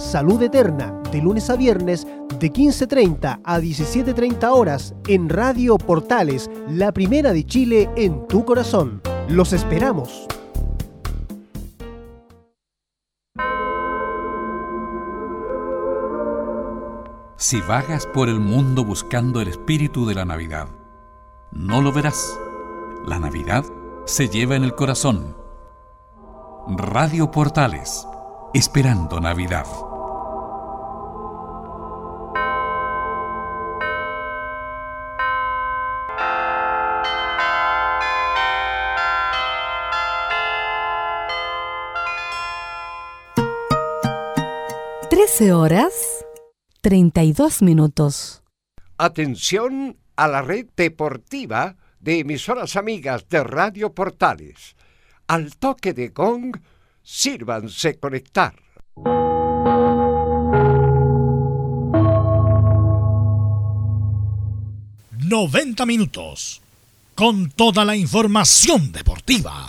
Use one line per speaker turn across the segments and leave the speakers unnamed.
Salud Eterna, de lunes a viernes de 15.30 a 17.30 horas en Radio Portales, la primera de Chile en tu corazón. Los esperamos.
Si vagas por el mundo buscando el espíritu de la Navidad, no lo verás. La Navidad se lleva en el corazón. Radio Portales, esperando Navidad.
Horas 32 minutos.
Atención a la red deportiva de emisoras amigas de Radio Portales. Al toque de gong, sírvanse conectar.
...90 minutos... ...con toda la información deportiva.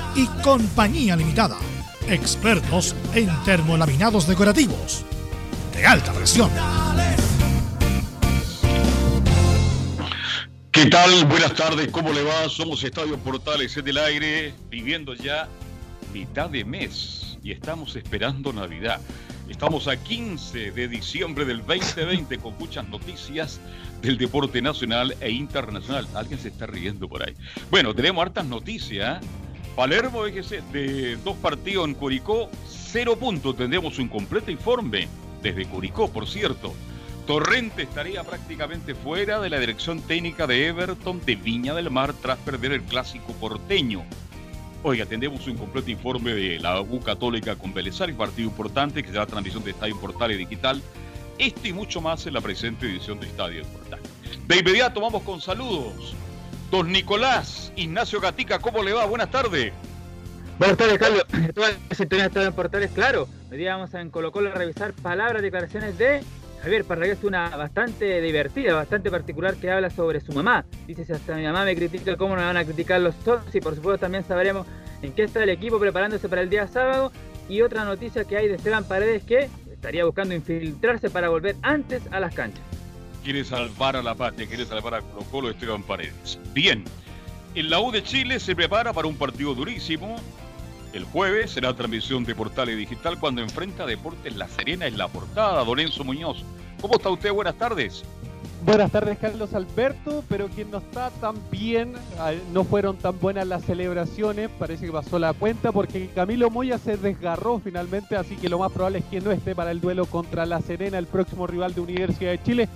y Compañía Limitada. Expertos en termolaminados decorativos de alta presión.
¿Qué tal? Buenas tardes, ¿cómo le va? Somos Estadio Portales en el aire, viviendo ya mitad de mes y estamos esperando Navidad. Estamos a 15 de diciembre del 2020 con muchas noticias del deporte nacional e internacional. Alguien se está riendo por ahí. Bueno, tenemos hartas noticias. Palermo, déjese, de dos partidos en Curicó, cero puntos. Tendremos un completo informe desde Curicó, por cierto. Torrente estaría prácticamente fuera de la dirección técnica de Everton de Viña del Mar tras perder el clásico porteño. Oiga, tendremos un completo informe de la U Católica con Belezar, partido importante que será transmisión de Estadio Portal y Digital. Esto y mucho más en la presente edición de Estadio Portal. De inmediato vamos con saludos. Don Nicolás Ignacio Gatica, ¿cómo le va? Buenas tardes.
Buenas tardes, Carlos. Toda la sintonía está en portales, claro. Hoy día vamos a en Colo Colo a revisar palabras, declaraciones de Javier Parragués, una bastante divertida, bastante particular que habla sobre su mamá. Dice, si hasta mi mamá me critica, ¿cómo no me van a criticar los todos? Y por supuesto también sabremos en qué está el equipo preparándose para el día sábado. Y otra noticia que hay de Esteban Paredes que estaría buscando infiltrarse para volver antes a las canchas.
Quiere salvar a la patria, quiere salvar a Colo Colo Esteban Paredes. Bien, en la U de Chile se prepara para un partido durísimo. El jueves será transmisión de Portales Digital cuando enfrenta Deportes La Serena en la portada. Don Enzo Muñoz, ¿cómo está usted? Buenas tardes.
Buenas tardes, Carlos Alberto, pero quien no está tan bien, no fueron tan buenas las celebraciones, parece que pasó la cuenta porque Camilo Moya se desgarró finalmente, así que lo más probable es que no esté para el duelo contra La Serena, el próximo rival de Universidad de Chile.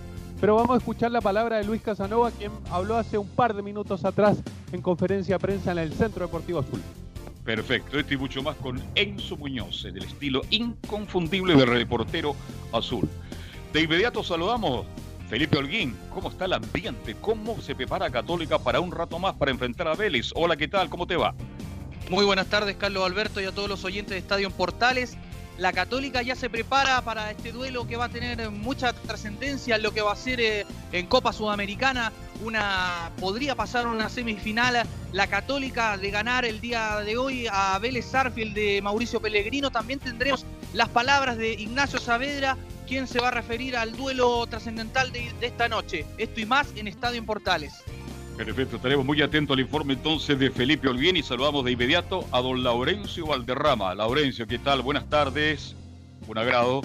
Pero vamos a escuchar la palabra de Luis Casanova, quien habló hace un par de minutos atrás en conferencia de prensa en el Centro Deportivo Azul.
Perfecto, esto y mucho más con Enzo Muñoz, del estilo inconfundible del reportero azul. De inmediato saludamos Felipe Holguín, ¿cómo está el ambiente? ¿Cómo se prepara Católica para un rato más para enfrentar a Vélez? Hola, ¿qué tal? ¿Cómo te va?
Muy buenas tardes, Carlos Alberto, y a todos los oyentes de Estadio Portales. La Católica ya se prepara para este duelo que va a tener mucha trascendencia en lo que va a ser eh, en Copa Sudamericana. Una podría pasar una semifinal. La Católica de ganar el día de hoy a Vélez Sarfield de Mauricio Pellegrino. También tendremos las palabras de Ignacio Saavedra quién se va a referir al duelo trascendental de, esta noche. Esto y más en Estadio en Portales.
Perfecto, estaremos muy atentos al informe entonces de Felipe Olguín y saludamos de inmediato a don Laurencio Valderrama. Laurencio, ¿qué tal? Buenas tardes, un agrado.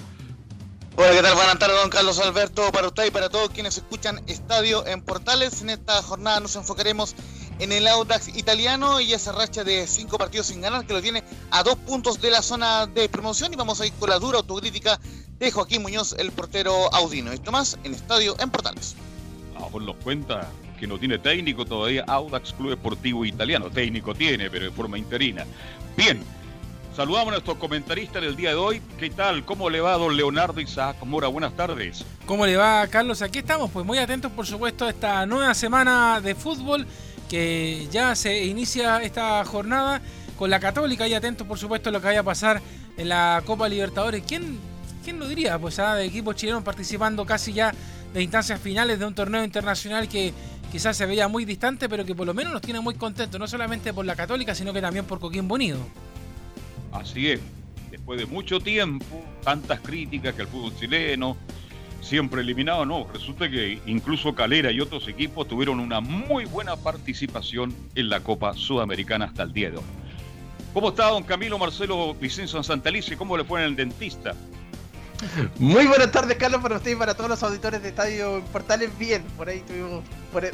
Hola, ¿qué tal? Buenas tardes, don Carlos Alberto, para usted y para todos quienes escuchan Estadio en Portales. En esta jornada nos enfocaremos en el Audax italiano y esa racha de cinco partidos sin ganar que lo tiene a dos puntos de la zona de promoción y vamos a ir con la dura autocrítica de Joaquín Muñoz, el portero audino. Esto más en Estadio en Portales.
Ah, por los cuenta que no tiene técnico todavía Audax Club Deportivo Italiano. Técnico tiene, pero de forma interina. Bien, saludamos a nuestros comentaristas del día de hoy. ¿Qué tal? ¿Cómo le va don Leonardo Isaac Mora? Buenas tardes.
¿Cómo le va, Carlos? Aquí estamos, pues muy atentos, por supuesto, a esta nueva semana de fútbol que ya se inicia esta jornada con la Católica y atentos, por supuesto, a lo que vaya a pasar en la Copa Libertadores. ¿Quién ¿quién lo diría? Pues ah, de equipos chilenos participando casi ya de instancias finales de un torneo internacional que quizás se veía muy distante, pero que por lo menos nos tiene muy contentos, no solamente por la Católica, sino que también por Coquín Bonido.
Así es, después de mucho tiempo, tantas críticas que el fútbol chileno, siempre eliminado, no, resulta que incluso Calera y otros equipos tuvieron una muy buena participación en la Copa Sudamericana hasta el día. ¿Cómo está don Camilo Marcelo Vicenzo Santalice? ¿Cómo le fue en el dentista?
Muy buenas tardes, Carlos, para usted y para todos los auditores de Estadio Portales. Bien, por ahí tuvimos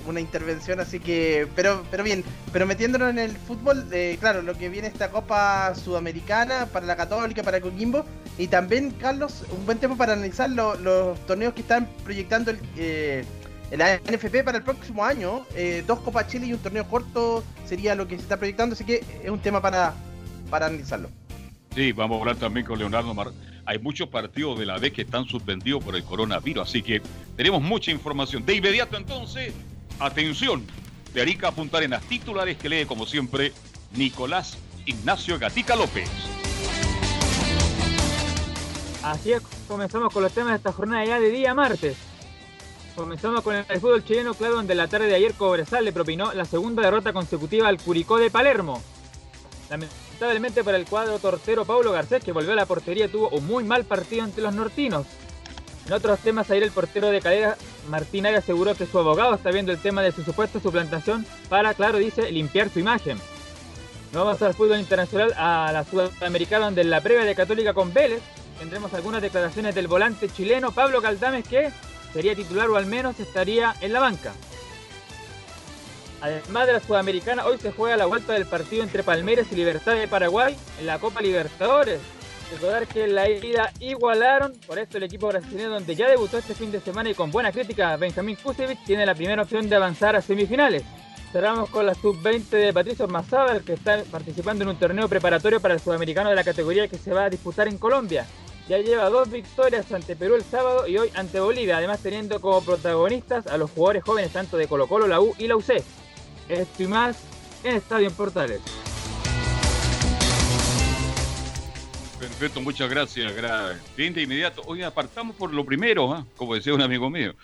una intervención, así que, pero, pero bien, pero metiéndonos en el fútbol, eh, claro, lo que viene esta Copa Sudamericana para la Católica, para Coquimbo, y también, Carlos, un buen tiempo para analizar los torneos que están proyectando el, eh, la NFP para el próximo año. Eh, dos Copas Chile y un torneo corto sería lo que se está proyectando, así que es un tema para, para analizarlo.
Sí, vamos a hablar también con Leonardo Mar hay muchos partidos de la D que están suspendidos por el coronavirus, así que tenemos mucha información. De inmediato entonces, atención, de Arica a Punta Arenas, titulares que lee como siempre Nicolás Ignacio Gatica López.
Así es, comenzamos con los temas de esta jornada ya de día martes. Comenzamos con el fútbol chileno, claro, donde la tarde de ayer Cobresal le propinó la segunda derrota consecutiva al Curicó de Palermo. Lamentablemente para el cuadro tortero Paulo Garcés, que volvió a la portería, tuvo un muy mal partido ante los nortinos. En otros temas, ayer el portero de Calera, Martín Arias, aseguró que su abogado está viendo el tema de su supuesta suplantación para, claro, dice, limpiar su imagen. No vamos al fútbol internacional, a la Sudamericana, donde en la previa de Católica con Vélez tendremos algunas declaraciones del volante chileno Pablo Caldames, que sería titular o al menos estaría en la banca. Además de la Sudamericana, hoy se juega la vuelta del partido entre Palmeiras y Libertad de Paraguay en la Copa Libertadores. Recordar que en la ida igualaron, por esto el equipo brasileño donde ya debutó este fin de semana y con buena crítica, Benjamín Kusevich tiene la primera opción de avanzar a semifinales. Cerramos con la sub-20 de Patricio Mazábal que está participando en un torneo preparatorio para el sudamericano de la categoría que se va a disputar en Colombia. Ya lleva dos victorias ante Perú el sábado y hoy ante Bolivia, además teniendo como protagonistas a los jugadores jóvenes tanto de Colo Colo, la U y la UC. Esto y más en Estadio Portales.
Perfecto, muchas gracias. Bien de inmediato. Hoy apartamos por lo primero, ¿ah? como decía un amigo mío.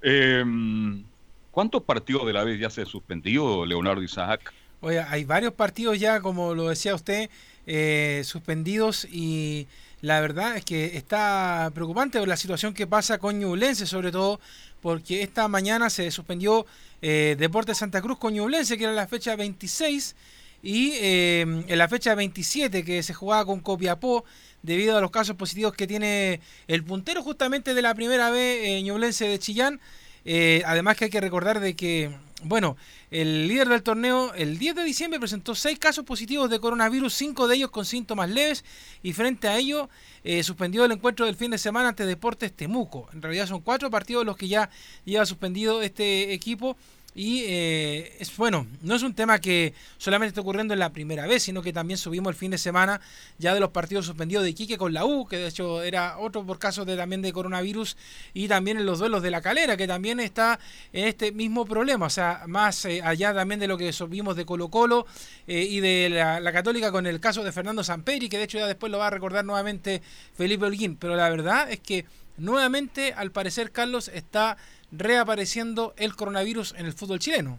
Em, ¿Cuántos partidos de la vez ya se suspendió Leonardo Isaac?
Oye, hay varios partidos ya, como lo decía usted, eh, suspendidos y la verdad es que está preocupante la situación que pasa con Ñublense, sobre todo porque esta mañana se suspendió eh, Deportes Santa Cruz con Ñublense, que era la fecha 26, y eh, en la fecha 27 que se jugaba con Copiapó debido a los casos positivos que tiene el puntero justamente de la primera vez eh, Ñublense de Chillán. Eh, además que hay que recordar de que, bueno, el líder del torneo el 10 de diciembre presentó seis casos positivos de coronavirus, cinco de ellos con síntomas leves y frente a ello eh, suspendió el encuentro del fin de semana ante Deportes Temuco. En realidad son cuatro partidos los que ya lleva suspendido este equipo y eh, es bueno, no es un tema que solamente está ocurriendo en la primera vez, sino que también subimos el fin de semana ya de los partidos suspendidos de Iquique con la U, que de hecho era otro por caso de también de coronavirus, y también en los duelos de la calera, que también está en este mismo problema, o sea, más eh, allá también de lo que subimos de Colo Colo eh, y de la, la, Católica con el caso de Fernando Samperi, que de hecho ya después lo va a recordar nuevamente Felipe Holguín, pero la verdad es que nuevamente al parecer Carlos está reapareciendo el coronavirus en el fútbol chileno.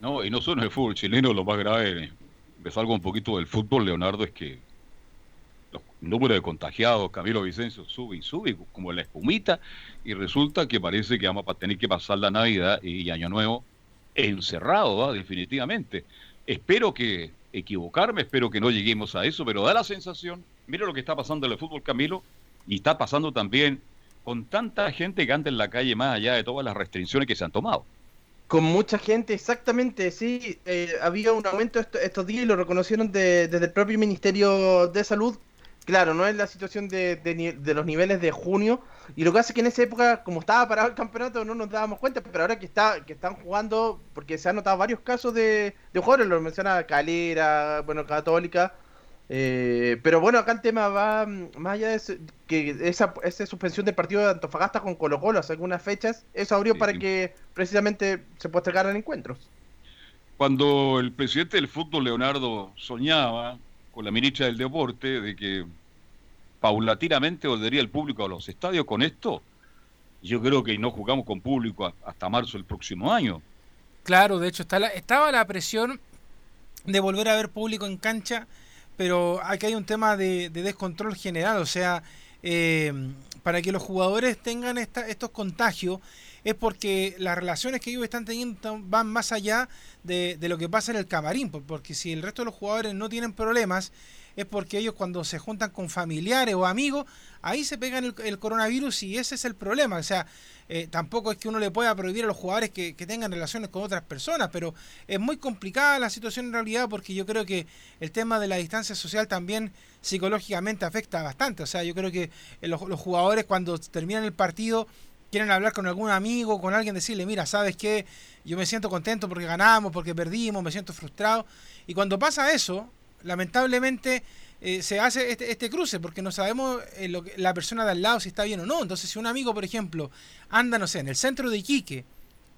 No, y no solo en el fútbol chileno, lo más grave, me salgo un poquito del fútbol, Leonardo, es que los números de contagiados, Camilo Vicencio, sube y sube como la espumita, y resulta que parece que vamos a tener que pasar la Navidad y Año Nuevo encerrado, definitivamente. Espero que equivocarme, espero que no lleguemos a eso, pero da la sensación, mira lo que está pasando en el fútbol, Camilo, y está pasando también con tanta gente que anda en la calle más allá de todas las restricciones que se han tomado.
Con mucha gente, exactamente, sí. Eh, había un aumento estos días y lo reconocieron desde el propio Ministerio de Salud. Claro, no es la situación de, de, los niveles de junio. Y lo que hace que en esa época, como estaba parado el campeonato, no nos dábamos cuenta. Pero ahora que está que están jugando, porque se han notado varios casos de, de jugadores, lo menciona Calera, bueno, Católica, eh, pero bueno, acá el tema va mm, más allá de que esa, esa, suspensión del partido de Antofagasta con Colo Colo hace algunas fechas, eso abrió para que precisamente se postergaran encuentros.
Cuando el presidente del fútbol, Leonardo, soñaba con la ministra del Deporte de que paulatinamente volvería el público a los estadios con esto, yo creo que no jugamos con público hasta marzo del próximo año.
Claro, de hecho está estaba la presión de volver a ver público en cancha pero aquí hay un tema de, descontrol general, o sea, eh, para que los jugadores tengan estos contagios es porque las relaciones que ellos están teniendo van más allá de, lo que pasa en el camarín, porque si el resto de los jugadores no tienen problemas, es porque ellos cuando se juntan con familiares o amigos, ahí se pegan el, coronavirus y ese es el problema. O sea, eh, tampoco es que uno le pueda prohibir a los jugadores que, tengan relaciones con otras personas, pero es muy complicada la situación en realidad porque yo creo que el tema de la distancia social también psicológicamente afecta bastante. O sea, yo creo que eh, los, los jugadores cuando terminan el partido quieren hablar con algún amigo, con alguien, decirle, mira, ¿sabes qué? Yo me siento contento porque ganamos, porque perdimos, me siento frustrado. Y cuando pasa eso, lamentablemente eh, se hace este, este, cruce porque no sabemos eh, lo que, la persona de al lado si está bien o no. Entonces, si un amigo, por ejemplo, anda, no sé, en el centro de Iquique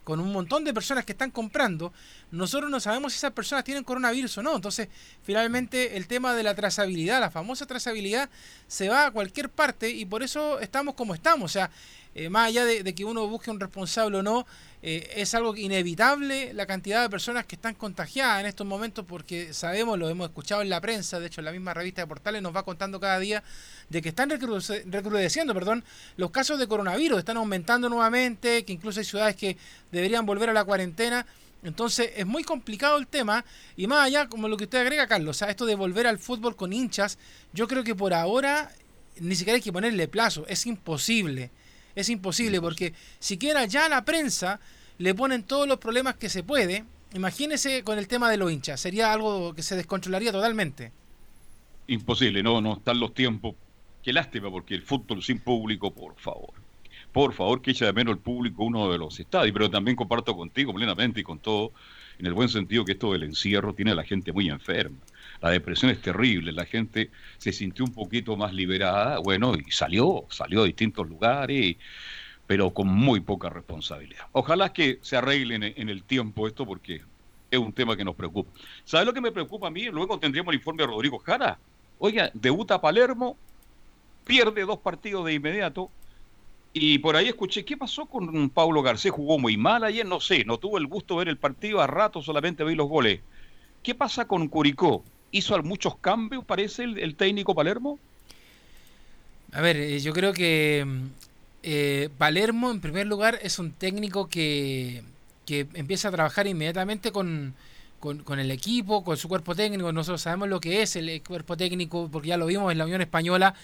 con un montón de personas que están comprando, nosotros no sabemos si esas personas tienen coronavirus o no. Entonces, finalmente, el tema de la trazabilidad, la famosa trazabilidad, se va a cualquier parte y por eso estamos como estamos. O sea, eh, más allá de, que uno busque un responsable o no, eh, es algo inevitable la cantidad de personas que están contagiadas en estos momentos porque sabemos, lo hemos escuchado en la prensa, de hecho la misma revista de Portales nos va contando cada día de que están recrudeciendo perdón, los casos de coronavirus, están aumentando nuevamente, que incluso hay ciudades que deberían volver a la cuarentena. Entonces es muy complicado el tema y más allá, como lo que usted agrega, Carlos, sea, esto de volver al fútbol con hinchas, yo creo que por ahora ni siquiera hay que ponerle plazo, es imposible es imposible porque siquiera ya la prensa le ponen todos los problemas que se puede. Imagínese con el tema de los hinchas, sería algo que se descontrolaría totalmente.
Imposible, no, no están los tiempos. Qué lástima, porque el fútbol sin público, por favor. Por favor, que eche de menos el público uno de los estadios, pero también comparto contigo plenamente y con todo, en el buen sentido que esto del encierro tiene a la gente muy enferma la depresión es terrible, la gente se sintió un poquito más liberada, bueno, y salió, salió a distintos lugares, pero con muy poca responsabilidad. Ojalá que se arreglen en el tiempo esto porque es un tema que nos preocupa. ¿Sabes lo que me preocupa a mí? Luego tendríamos el informe de Rodrigo Jara. Oiga, debuta Palermo, pierde dos partidos de inmediato Y por ahí escuché, ¿qué pasó con Pablo Garcés? Jugó muy mal ayer, no sé, no tuvo el gusto de ver el partido, a rato solamente vi los goles. ¿Qué pasa con Curicó? ¿Hizo muchos cambios, parece, el, técnico Palermo?
A ver, eh, yo creo que mm, eh, Palermo, en primer lugar, es un técnico que, que empieza a trabajar inmediatamente con, con, el equipo, con su cuerpo técnico. Nosotros sabemos lo que es el cuerpo técnico, porque ya lo vimos en la Unión Española.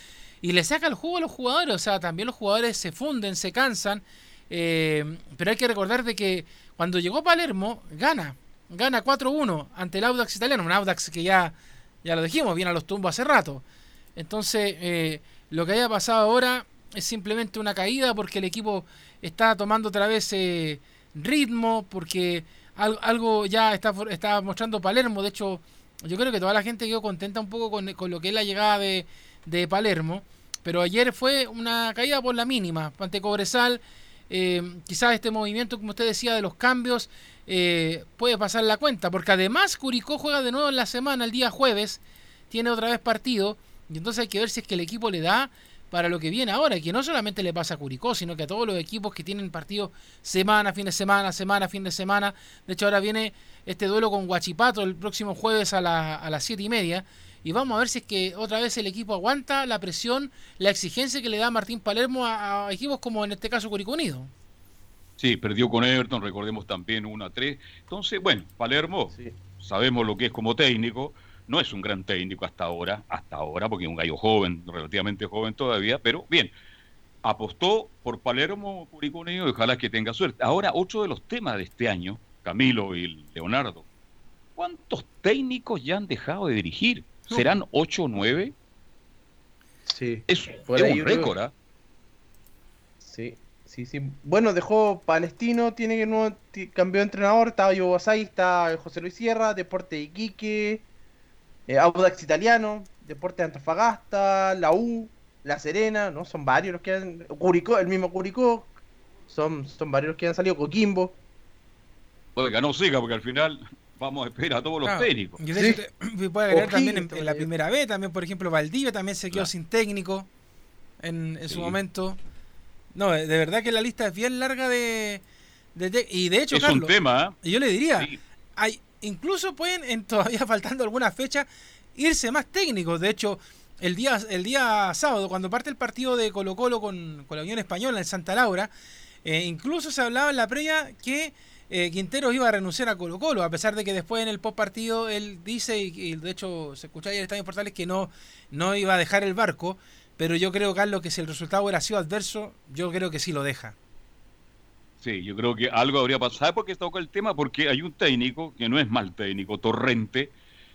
Y le saca el jugo a los jugadores. O sea, también los jugadores se funden, se cansan. Eh, pero hay que recordar de que cuando llegó Palermo, gana. Gana 4-1 ante el Audax italiano. Un Audax que ya, ya lo dijimos, viene a los tumbos hace rato. Entonces, eh, lo que haya pasado ahora es simplemente una caída porque el equipo está tomando otra vez eh, ritmo, porque algo, ya está, está mostrando Palermo. De hecho, yo creo que toda la gente quedó contenta un poco con, con lo que es la llegada de, de, Palermo. Pero ayer fue una caída por la mínima ante Cobresal. Eh, quizás este movimiento, como usted decía, de los cambios eh, puede pasar la cuenta. Porque además Curicó juega de nuevo en la semana, el día jueves. Tiene otra vez partido. Y entonces hay que ver si es que el equipo le da para lo que viene ahora, que no solamente le pasa a Curicó, sino que a todos los equipos que tienen partidos semana, fin de semana, semana, fin de semana. De hecho, ahora viene este duelo con Guachipato el próximo jueves a, a las siete y media. Y vamos a ver si es que otra vez el equipo aguanta la presión, la exigencia que le da Martín Palermo a, equipos como en este caso Curicó Unido.
Sí, perdió con Everton, recordemos también 1 a 3. Entonces, bueno, Palermo, sabemos lo que es como técnico, no es un gran técnico hasta ahora, hasta ahora, porque es un gallo joven, relativamente joven todavía, pero bien, apostó por Palermo Curicuneo y ojalá que tenga suerte. Ahora, otro de los temas de este año, Camilo y Leonardo, ¿cuántos técnicos ya han dejado de dirigir? ¿Serán ocho o nueve?
Sí.
Es, un récord, ¿ah?
Sí, sí, sí. Bueno, dejó Palestino, tiene que no cambió de entrenador, estaba Yo Basay, está José Luis Sierra, Deporte Iquique, eh, Audax Italiano, Deportes Antofagasta, la U, La Serena, ¿no? Son varios los que han. Curicó, el mismo Curicó, son, son varios los que han salido, Coquimbo.
Que no siga, porque al final vamos a esperar a todos los técnicos.
puede agregar también en, la primera B, también, por ejemplo, Valdivia también se quedó sin técnico en, su momento. No, de verdad que la lista es bien larga de. y de hecho,
es un tema.
¿eh? Yo le diría, hay incluso pueden, en todavía faltando alguna fecha, irse más técnicos. De hecho, el día, el día sábado, cuando parte el partido de Colo Colo con, la Unión Española en Santa Laura, eh, incluso se hablaba en la previa que eh, Quintero iba a renunciar a Colo Colo, a pesar de que después en el post partido él dice, y, de hecho se escucha ayer en Estadio Portales, que no, no iba a dejar el barco, pero yo creo, Carlos, que si el resultado hubiera sido adverso, yo creo que sí lo deja.
Sí, yo creo que algo habría pasado. ¿Sabe por qué toca el tema? Porque hay un técnico, que no es mal técnico, Torrente,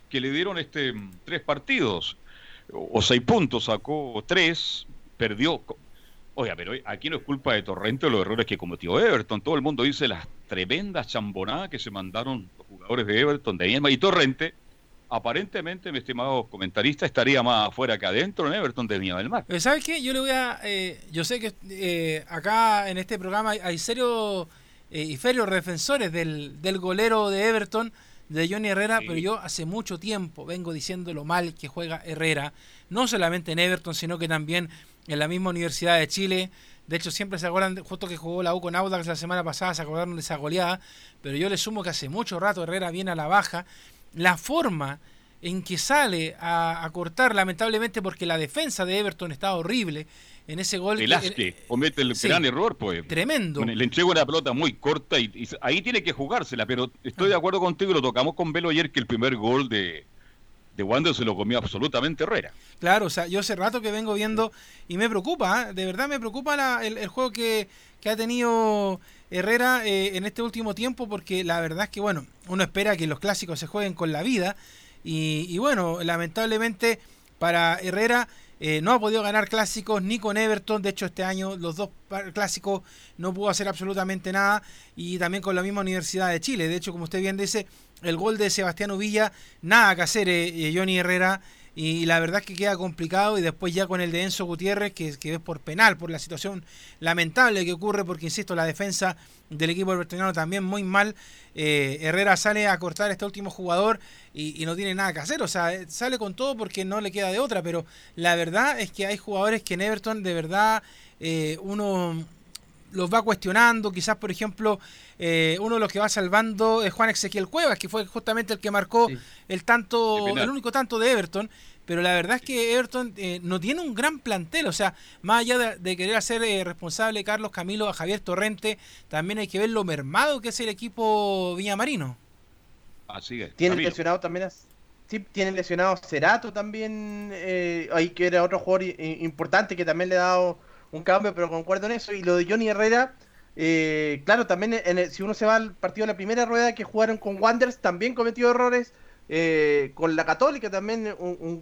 que le dieron este tres partidos, o, seis puntos, sacó tres, perdió. Oiga, pero aquí no es culpa de Torrente los errores que cometió Everton. Todo el mundo dice las tremendas chambonadas que se mandaron los jugadores de Everton, de Iema y Torrente aparentemente, mi estimado comentarista, estaría más afuera que adentro en Everton de Viña del Mar.
Eh, ¿Sabes qué? Yo le voy a. Eh, yo sé que eh, acá en este programa hay, serios y ferios defensores del, del, golero de Everton, de Johnny Herrera, pero yo hace mucho tiempo vengo diciendo lo mal que juega Herrera, no solamente en Everton, sino que también en la misma Universidad de Chile. De hecho, siempre se acuerdan, justo que jugó la U con Audax la semana pasada, se acordaron de esa goleada. Pero yo le sumo que hace mucho rato Herrera viene a la baja la forma en que sale a, cortar, lamentablemente porque la defensa de Everton está horrible en ese gol.
El Asque comete el gran error, pues.
Tremendo.
Le entrego una pelota muy corta y, ahí tiene que jugársela, pero estoy de acuerdo contigo, lo tocamos con Velo ayer, que el primer gol de, de Wander se lo comió absolutamente Herrera.
Claro, o sea, yo hace rato que vengo viendo y me preocupa, ¿eh? de verdad me preocupa el, juego que, que, ha tenido Herrera eh, en este último tiempo, porque la verdad es que, bueno, uno espera que los clásicos se jueguen con la vida y, bueno, lamentablemente para Herrera eh, no ha podido ganar clásicos ni con Everton. De hecho, este año los dos clásicos no pudo hacer absolutamente nada. Y también con la misma Universidad de Chile. De hecho, como usted bien dice, el gol de Sebastián Villa, nada que hacer, eh, eh, Johnny Herrera. y la verdad es que queda complicado y después ya con el de Enzo Gutiérrez que, que es por penal, por la situación lamentable que ocurre porque insisto, la defensa del equipo albertiniano también muy mal. Eh, Herrera sale a cortar este último jugador y, no tiene nada que hacer, o sea, sale con todo porque no le queda de otra, pero la verdad es que hay jugadores que en Everton de verdad uno los va cuestionando, quizás por ejemplo uno de los que va salvando es Juan Ezequiel Cuevas, que fue justamente el que marcó el tanto, el único tanto de Everton, pero la verdad es que Everton eh, no tiene un gran plantel, o sea, más allá de, querer hacer eh, responsable Carlos Camilo a Javier Torrente, también hay que ver lo mermado que es el equipo Villamarino.
Así es. Tiene lesionado también Sí, tiene lesionado Cerato también, eh, ahí que era otro jugador importante que también le ha dado un cambio, pero concuerdo en eso. Y lo de Johnny Herrera, claro, también si uno se va al partido de la primera rueda que jugaron con Wanderers, también cometió errores eh, con la Católica también,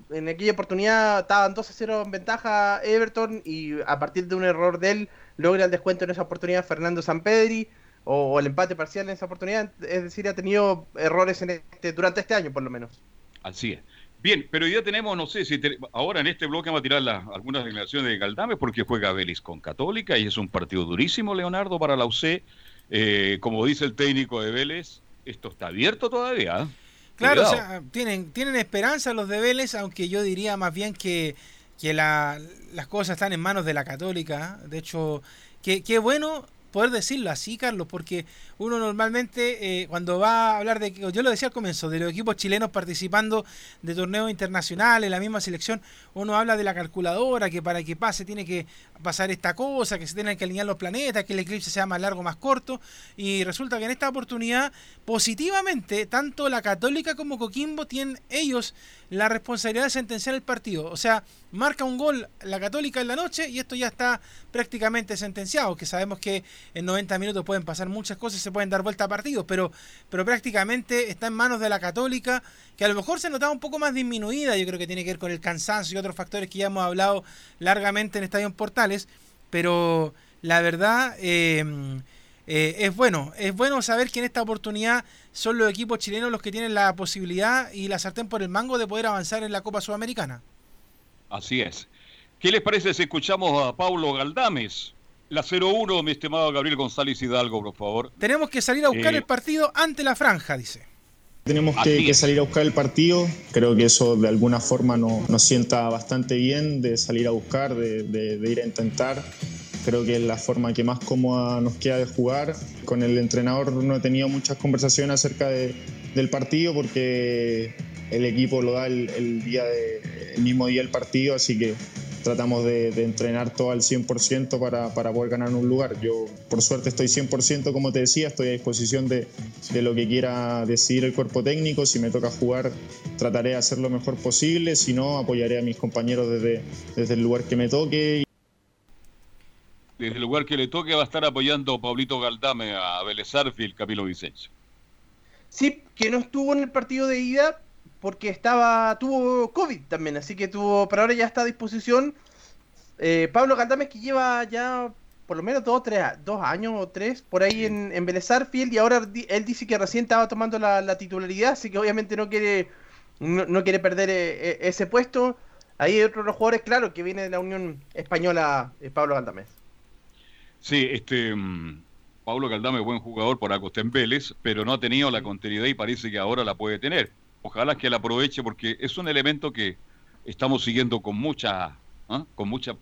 en aquella oportunidad estaban 2 a 0 en ventaja Everton y a partir de un error de él logra el descuento en esa oportunidad Fernando Sampedri o, el empate parcial en esa oportunidad. Es decir, ha tenido errores en este, durante este año por lo menos.
Así es. Bien, pero ya tenemos, no sé si ahora en este bloque vamos a tirar algunas declaraciones de Galdame porque juega Vélez con Católica y es un partido durísimo, Leonardo, para la UC. Eh, como dice el técnico de Vélez, esto está abierto todavía. ¿eh?
Claro, o sea, tienen, tienen esperanza los de Vélez, aunque yo diría más bien que, que la, las cosas están en manos de la católica. De hecho, qué que bueno poder decirlo así, Carlos, porque uno normalmente eh, cuando va a hablar de, yo lo decía al comienzo, de los equipos chilenos participando de torneos internacionales, la misma selección, uno habla de la calculadora, que para que pase tiene que pasar esta cosa, que se tienen que alinear los planetas, que el eclipse sea más largo más corto, y resulta que en esta oportunidad, positivamente, tanto la Católica como Coquimbo tienen ellos la responsabilidad de sentenciar el partido. O sea, marca un gol la Católica en la noche y esto ya está prácticamente sentenciado, que sabemos que en 90 minutos pueden pasar muchas cosas, se pueden dar vuelta a partidos, pero, pero prácticamente está en manos de la Católica, que a lo mejor se notaba un poco más disminuida, yo creo que tiene que ver con el cansancio y otros factores que ya hemos hablado largamente en Estadio Portales, pero la verdad... Eh, eh, es bueno, es bueno saber que en esta oportunidad son los equipos chilenos los que tienen la posibilidad y la sartén por el mango de poder avanzar en la Copa Sudamericana.
Así es. ¿Qué les parece si escuchamos a Paulo Galdames? La 0-1, mi estimado Gabriel González Hidalgo, por favor.
Tenemos que salir a buscar eh, el partido ante la franja, dice.
Tenemos que, salir a buscar el partido. Creo que eso de alguna forma nos sienta bastante bien de salir a buscar, de ir a intentar. Creo que es la forma que más cómoda nos queda de jugar. Con el entrenador no he tenido muchas conversaciones acerca del partido porque el equipo lo da el, día el mismo día del partido, así que tratamos de, entrenar todo al 100% para, para, poder ganar un lugar. Yo, por suerte, estoy 100%, como te decía, estoy a disposición de, de, lo que quiera decidir el cuerpo técnico. Si me toca jugar, trataré de hacer lo mejor posible. Si no, apoyaré a mis compañeros desde, desde el lugar que me toque
desde el lugar que le toque va a estar apoyando Pablito Galdame a Vélez el Camilo Vicencio.
Sí, que no estuvo en el partido de ida porque estaba tuvo COVID también, así que tuvo, pero ahora ya está a disposición. Eh, Pablo Galdame que lleva ya por lo menos dos, tres, dos años o tres por ahí en, en Vélez y ahora él dice que recién estaba tomando la, titularidad, así que obviamente no quiere no, quiere perder eh, eh, ese puesto. Ahí hay otros jugadores, claro, que viene de la Unión Española, Pablo Galdame.
Sí, este mm, Pablo Caldame, buen jugador en Vélez, pero no ha tenido la continuidad y parece que ahora la puede tener. Ojalá que la aproveche porque es un elemento que estamos siguiendo con mucha, ¿ah? con mucha,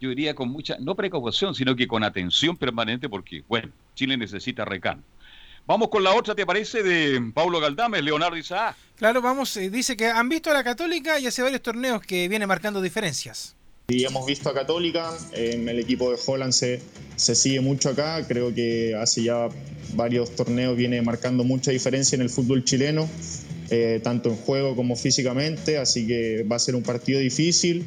yo diría con mucha, no precaución, sino que con atención permanente porque, bueno, Chile necesita recano. Vamos con la otra, ¿te parece? De Pablo Galdame, Leonardo Isaac.
Claro, vamos, eh, dice que han visto a la Católica y hace varios torneos que viene marcando diferencias.
Y hemos visto a Católica, en el equipo de Holland se, se sigue mucho acá, creo que hace ya varios torneos viene marcando mucha diferencia en el fútbol chileno, eh, tanto en juego como físicamente, así que va a ser un partido difícil,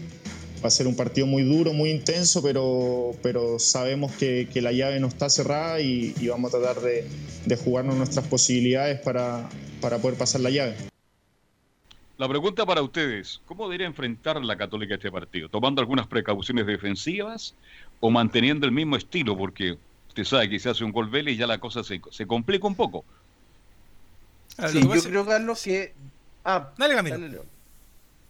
va a ser un partido muy duro, muy intenso, pero, pero sabemos que, que la llave no está cerrada y, y vamos a tratar de, de, jugarnos nuestras posibilidades para, para poder pasar la llave.
La pregunta para ustedes, ¿cómo debería enfrentar la Católica este partido? ¿Tomando algunas precauciones defensivas o manteniendo el mismo estilo? Porque usted sabe que se hace un gol Vélez y ya la cosa se, se complica un poco.
Sí, yo creo, Carlos, que... Ah, dale, Camilo.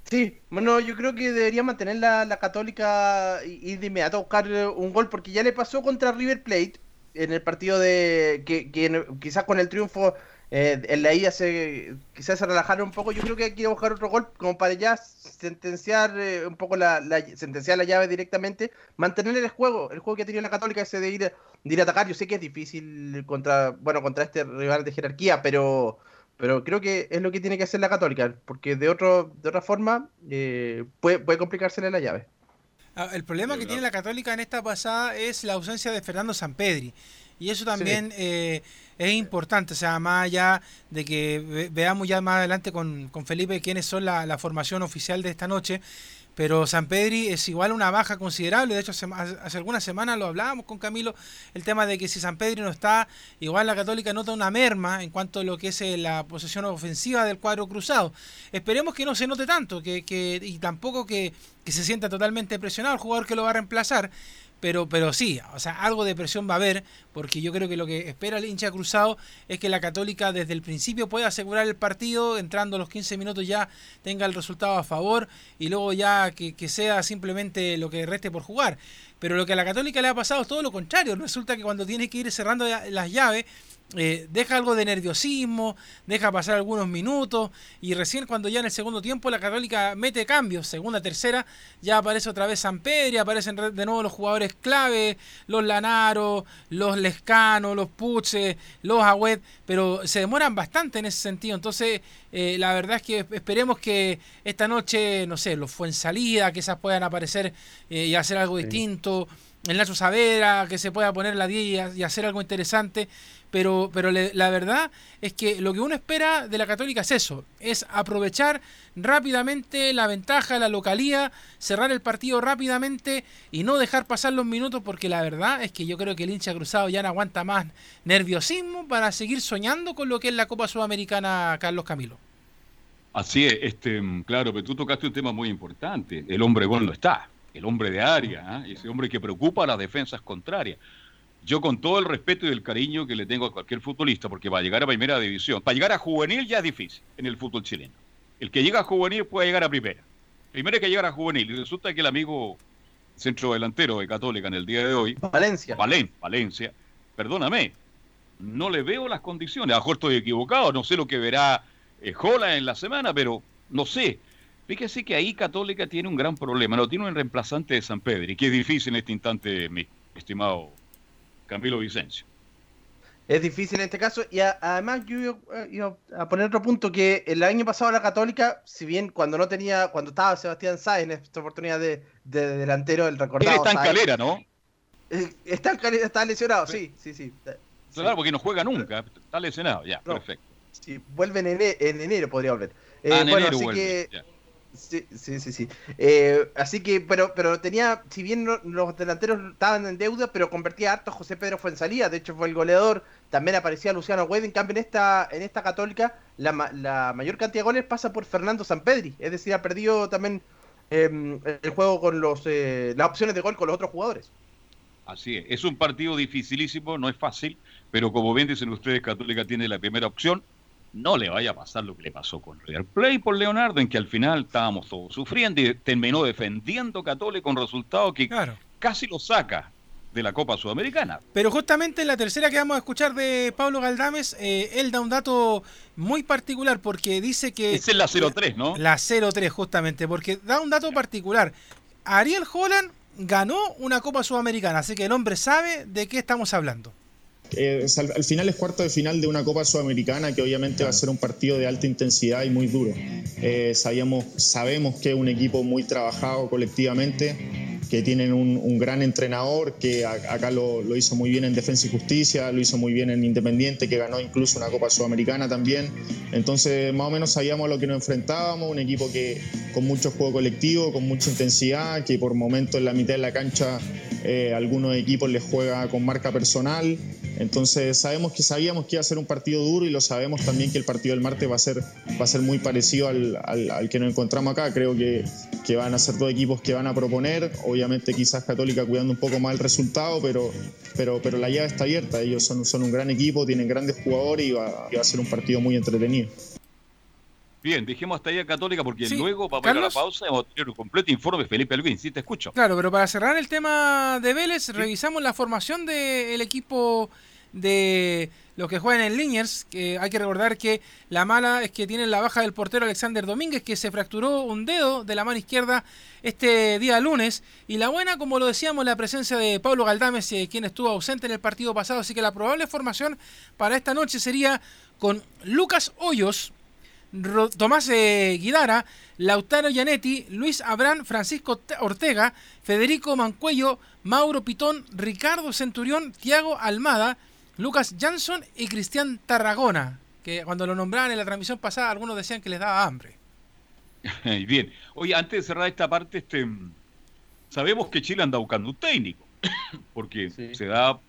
Sí, bueno, yo creo que debería mantener la, la Católica y, y de inmediato buscar eh, un gol, porque ya le pasó contra River Plate en el partido de que, que quizás con el triunfo eh, en la ida se, quizás se relajaron un poco. Yo creo que hay que buscar otro gol como para ya sentenciar eh, un poco la, sentenciar la llave directamente, mantener el juego, el juego que ha tenido la Católica ese de ir, de ir a atacar. Yo sé que es difícil contra, bueno, contra este rival de jerarquía, pero pero creo que es lo que tiene que hacer la Católica, porque de otro de otra forma eh, puede, puede complicársele la llave.
Ah, el problema que tiene la Católica en esta pasada es la ausencia de Fernando Sampedri. Y eso también eh, es importante, o sea, más allá de que veamos ya más adelante con, con Felipe quiénes son la, la formación oficial de esta noche, pero San Pedri es igual una baja considerable. De hecho, hace, hace, algunas semanas lo hablábamos con Camilo, el tema de que si San Pedri no está, igual la Católica nota una merma en cuanto a lo que es eh, la posesión ofensiva del cuadro cruzado. Esperemos que no se note tanto que, que y tampoco que, que se sienta totalmente presionado el jugador que lo va a reemplazar. Pero, pero sí, o sea, algo de presión va a haber, porque yo creo que lo que espera el hincha cruzado es que la Católica desde el principio pueda asegurar el partido, entrando los 15 minutos ya tenga el resultado a favor y luego ya que, sea simplemente lo que reste por jugar. Pero lo que a la Católica le ha pasado es todo lo contrario. Resulta que cuando tiene que ir cerrando las llaves, eh, deja algo de nerviosismo, deja pasar algunos minutos y recién cuando ya en el segundo tiempo la Católica mete cambios, segunda, tercera, ya aparece otra vez San Pedro, aparecen de nuevo los jugadores clave, los Lanaro, los Lescano, los Puche, los Agüet, pero se demoran bastante en ese sentido. Entonces, eh, la verdad es que esperemos que esta noche, no sé, los salida que esas puedan aparecer eh, y hacer algo distinto. El Nacho Savera, que se pueda poner la 10 y hacer algo interesante pero, pero la verdad es que lo que uno espera de la Católica es eso, es aprovechar rápidamente la ventaja, la localía, cerrar el partido rápidamente y no dejar pasar los minutos porque la verdad es que yo creo que el hincha cruzado ya no aguanta más nerviosismo para seguir soñando con lo que es la Copa Sudamericana, Carlos Camilo.
Así es, este, claro, pero tú tocaste un tema muy importante, el hombre gol no está, el hombre de área, ¿eh? ese hombre que preocupa a las defensas contrarias yo con todo el respeto y el cariño que le tengo a cualquier futbolista, porque va a llegar a primera división, para llegar a juvenil ya es difícil en el fútbol chileno. El que llega a juvenil puede llegar a primera. Primero hay que llegar a juvenil. Y resulta que el amigo centro delantero de Católica en el día de hoy,
Valencia.
Valen, Valencia, perdóname, no le veo las condiciones. A lo mejor estoy equivocado, no sé lo que verá eh, Jola en la semana, pero no sé. Fíjese que ahí Católica tiene un gran problema. No tiene un reemplazante de San Pedro, y que es difícil en este instante, mi estimado Camilo Vicencio.
Es difícil en este caso y además yo iba, a poner otro punto que el año pasado la Católica, si bien cuando no tenía, cuando estaba Sebastián Sáenz en esta oportunidad de, delantero, el recordado.
Él está en calera, ¿no?
Eh, está en calera, está lesionado, sí, sí, sí.
Claro, porque no juega nunca, está lesionado, ya, perfecto.
Sí, vuelve en enero, en enero podría volver.
Eh, ah, en bueno, enero así vuelve, que
Sí, sí, sí, sí. Eh, así que, pero, pero tenía, si bien los delanteros estaban en deuda, pero convertía harto José Pedro fue en salida, de hecho fue el goleador, también aparecía Luciano Wade, en cambio en esta, en esta católica la, la mayor cantidad de goles pasa por Fernando Sampedri, es decir, ha perdido también em, el juego con los eh, las opciones de gol con los otros jugadores.
Así es, es un partido dificilísimo, no es fácil, pero como bien dicen ustedes, Católica tiene la primera opción, no le vaya a pasar lo que le pasó con Real Play por Leonardo, en que al final estábamos todos sufriendo y terminó defendiendo Católico con resultado que casi lo saca de la Copa Sudamericana.
Pero justamente en la tercera que vamos a escuchar de Pablo Galdames, eh, él da un dato muy particular porque dice que...
es la 03, ¿no?
La 03 justamente, porque da un dato particular. Ariel Holland ganó una Copa Sudamericana, así que el hombre sabe de qué estamos hablando.
Eh, al, final es cuarto de final de una Copa Sudamericana que obviamente va a ser un partido de alta intensidad y muy duro. Eh, sabíamos, sabemos que es un equipo muy trabajado colectivamente, que tienen un, gran entrenador que acá lo, lo, hizo muy bien en Defensa y Justicia, lo hizo muy bien en Independiente, que ganó incluso una Copa Sudamericana también. Entonces, más o menos sabíamos a lo que nos enfrentábamos, un equipo que con mucho juego colectivo, con mucha intensidad, que por momentos en la mitad de la cancha eh, algunos equipos les juega con marca personal. Entonces sabemos que sabíamos que iba a ser un partido duro y lo sabemos también que el partido del martes va a ser, va a ser muy parecido al, al, que nos encontramos acá. Creo que, que, van a ser dos equipos que van a proponer. Obviamente quizás Católica cuidando un poco más el resultado, pero, pero, pero la llave está abierta. Ellos son, son un gran equipo, tienen grandes jugadores y va, y va a ser un partido muy entretenido.
Bien, dejemos hasta ahí a Católica porque luego vamos a ir a la pausa y vamos a tener un completo informe Felipe Alvin. Sí, te escucho.
Claro, pero para cerrar el tema de Vélez, revisamos la formación del equipo de los que juegan en Liniers, que hay que recordar que la mala es que tienen la baja del portero Alexander Domínguez, que se fracturó un dedo de la mano izquierda este día lunes. Y la buena, como lo decíamos, la presencia de Pablo Galdames, eh, quien estuvo ausente en el partido pasado. Así que la probable formación para esta noche sería con Lucas Hoyos, Tomás eh, Guidara, Lautaro Gianetti, Luis Abrán, Francisco Ortega, Federico Mancuello, Mauro Pitón, Ricardo Centurión, Tiago Almada, Lucas Jansson y Cristian Tarragona, que cuando lo nombraban en la transmisión pasada algunos decían que les daba hambre.
Bien, oye, antes de cerrar esta parte, este, sabemos que Chile anda buscando un técnico, porque se da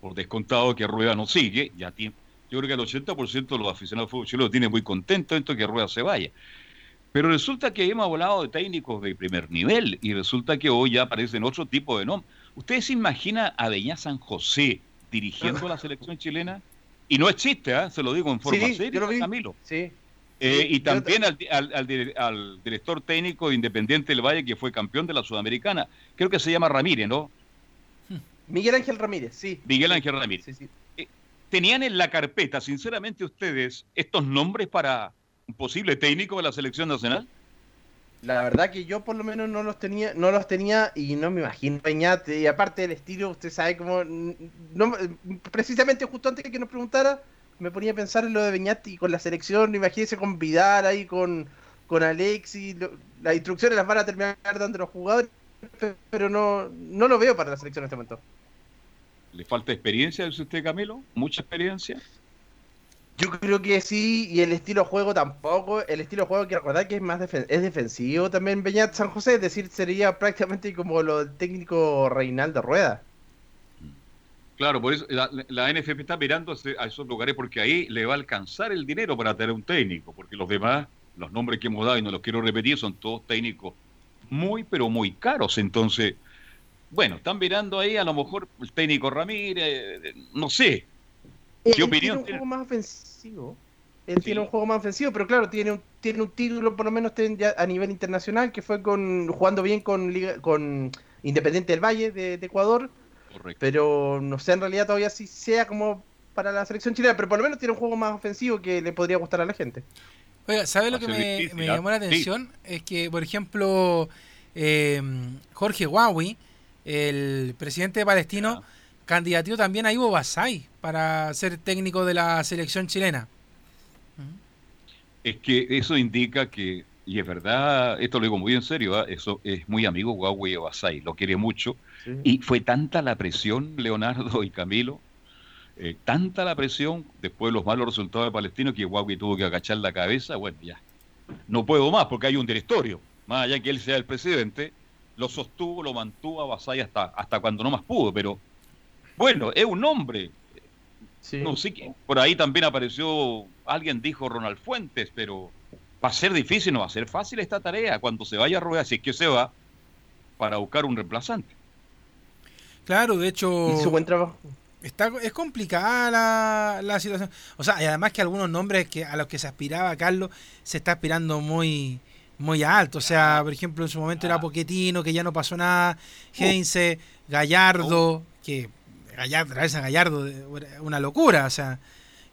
por descontado que Rueda no sigue, ya tiene, yo creo que el 80% de los aficionados de fútbol chileno tiene muy contento esto que Rueda se vaya. Pero resulta que hemos hablado de técnicos de primer nivel y resulta que hoy ya aparecen otro tipo de nombres. ¿Ustedes se imaginan a Beñá San José dirigiendo la selección chilena. Y no es chiste, ¿eh? se lo digo en forma seria, Camilo.
Sí.
Eh, y también al, al, director técnico Independiente del Valle, que fue campeón de la Sudamericana. Creo que se llama Ramírez, ¿no?
Miguel Ángel Ramírez, sí.
Miguel Ángel Ramírez. Eh, ¿Tenían en la carpeta, sinceramente, ustedes estos nombres para un posible técnico de la selección nacional?
La verdad que yo por lo menos no los tenía, no los tenía y no me imagino Peñate. Y aparte del estilo, usted sabe cómo. Precisamente justo antes que nos preguntara, me ponía a pensar en lo de Beñat y con la selección. Imagínese con Vidal ahí, con, con Alexis. las instrucciones las van a terminar dando los jugadores, pero no, no lo veo para la selección en este momento.
¿Le falta experiencia, dice usted, Camilo? ¿Mucha experiencia?
Yo creo que sí, y el estilo de juego tampoco. El estilo de juego que recordar que es más es defensivo también Beñat San José, es decir, sería prácticamente como lo del técnico Reinaldo Rueda.
Claro, por eso la, NFP está mirando a esos lugares porque ahí le va a alcanzar el dinero para tener un técnico, porque los demás, los nombres que hemos dado y no los quiero repetir, son todos técnicos muy, pero muy caros. Entonces, bueno, están mirando ahí a lo mejor el técnico Ramírez, no sé,
¿Qué opinión tiene un juego más ofensivo. Él tiene un juego más ofensivo, pero claro, tiene un, tiene un título por lo menos a nivel internacional que fue con jugando bien con con Independiente del Valle de, Ecuador. Correcto. Pero no sé en realidad todavía si sea como para la selección chilena, pero por lo menos tiene un juego más ofensivo que le podría gustar a la gente.
Oiga, ¿sabe lo que me, ¿ah? llamó la atención? Es que, por ejemplo, eh, Jorge Huawei, el presidente palestino, candidató también a Ivo Basay para ser técnico de la selección chilena.
Es que eso indica que, y es verdad, esto lo digo muy en serio, ¿ah? eso es muy amigo Huawei Basay, lo quiere mucho. Y fue tanta la presión, Leonardo y Camilo, eh, tanta la presión después de los malos resultados de Palestino que Huawei tuvo que agachar la cabeza. Bueno, ya, no puedo más porque hay un directorio. Más allá que él sea el presidente, lo sostuvo, lo mantuvo a Basay hasta, hasta cuando no más pudo, pero bueno, es un hombre. No sé qué. Por ahí también apareció, alguien dijo Ronald Fuentes, pero va a ser difícil, no va a ser fácil esta tarea cuando se vaya a rueda, si es que se va, para buscar un reemplazante.
Claro, de hecho.
su buen trabajo.
Está, es complicada la, la, situación. O sea, y además que algunos nombres que a los que se aspiraba Carlos se está aspirando muy muy alto. O sea, por ejemplo, en su momento era ah. Poquetino, que ya no pasó nada. Heinze, Gallardo, que Gallardo, a Gallardo, una locura. O sea,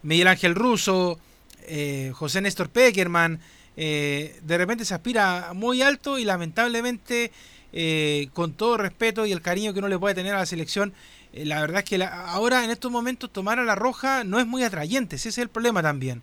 Miguel Ángel Russo, eh, José Néstor Peckerman, eh, de repente se aspira muy alto y lamentablemente, eh, con todo respeto y el cariño que uno le puede tener a la selección, la verdad es que ahora en estos momentos tomar a la roja no es muy atrayente, ese es el problema también.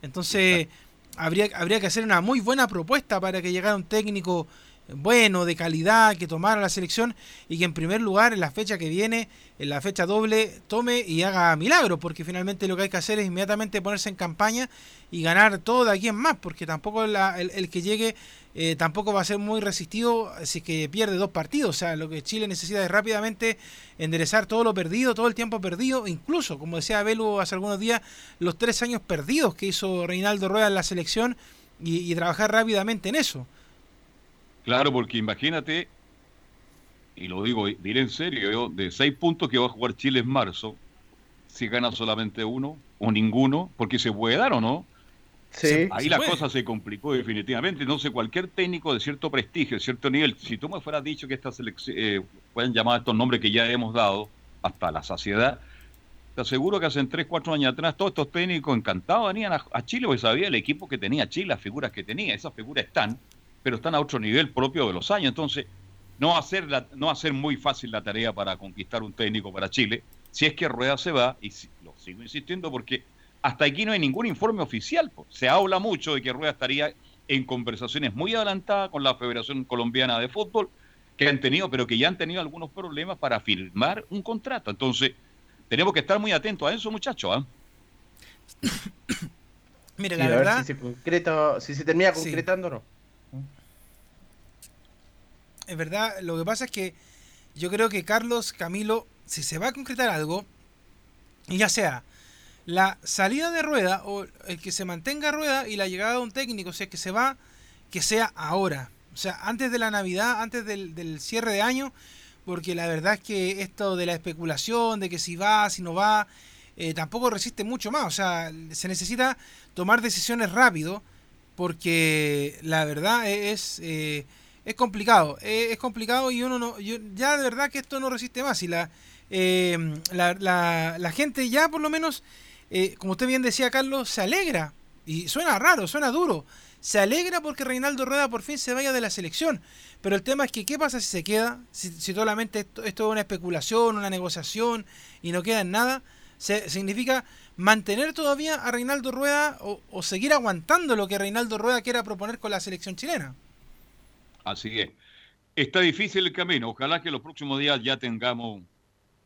Entonces, habría, habría que hacer una muy buena propuesta para que llegara un técnico bueno, de calidad, que tomara la selección y que en primer lugar en la fecha que viene, en la fecha doble, tome y haga milagro, porque finalmente lo que hay que hacer es inmediatamente ponerse en campaña y ganar todo de aquí en más, porque tampoco el, que llegue eh, tampoco va a ser muy resistido si es que pierde dos partidos, o sea, lo que Chile necesita es rápidamente enderezar todo lo perdido, todo el tiempo perdido, incluso, como decía Belu hace algunos días, los tres años perdidos que hizo Reinaldo Rueda en la selección y trabajar rápidamente en eso.
Claro, porque imagínate, y lo digo bien en serio, de seis puntos que va a jugar Chile en marzo, si gana solamente uno o ninguno, porque se puede dar o no. Ahí la cosa se complicó definitivamente. No sé, cualquier técnico de cierto prestigio, de cierto nivel, si tú me fueras dicho que esta selección, eh, pueden llamar estos nombres que ya hemos dado hasta la saciedad, te aseguro que hace 3, 4 años atrás todos estos técnicos encantados venían a, Chile porque sabía el equipo que tenía Chile, las figuras que tenía. Esas figuras están, pero están a otro nivel propio de los años. Entonces, no va a ser, no va a ser muy fácil la tarea para conquistar un técnico para Chile, si es que Rueda se va, y lo sigo insistiendo porque hasta aquí no hay ningún informe oficial. Se habla mucho de que Rueda estaría en conversaciones muy adelantadas con la Federación Colombiana de Fútbol, que han tenido, pero que ya han tenido algunos problemas para firmar un contrato. Entonces, tenemos que estar muy atentos a eso, muchachos. ¿ah?
Mire, la verdad. Si se, concreta, si se termina concretando o no.
Es verdad, lo que pasa es que yo creo que Carlos Camilo, si se va a concretar algo, y ya sea la salida de rueda o el que se mantenga rueda y la llegada de un técnico, o sea, que se va, que sea ahora. O sea, antes de la Navidad, antes del, cierre de año, porque la verdad es que esto de la especulación, de que si va, si no va, eh, tampoco resiste mucho más. O sea, se necesita tomar decisiones rápido, porque la verdad es, eh, es complicado. Eh, es complicado y uno no. ya de verdad que esto no resiste más. Y la, la, la, la gente ya por lo menos eh, como usted bien decía, Carlos, se alegra. Y suena raro, suena duro. Se alegra porque Reinaldo Rueda por fin se vaya de la selección. Pero el tema es que, ¿qué pasa si se queda? Si, solamente esto, es una especulación, una negociación y no queda en nada. Se, significa mantener todavía a Reinaldo Rueda o, seguir aguantando lo que Reinaldo Rueda quiera proponer con la selección chilena.
Así es. Está difícil el camino. Ojalá que los próximos días ya tengamos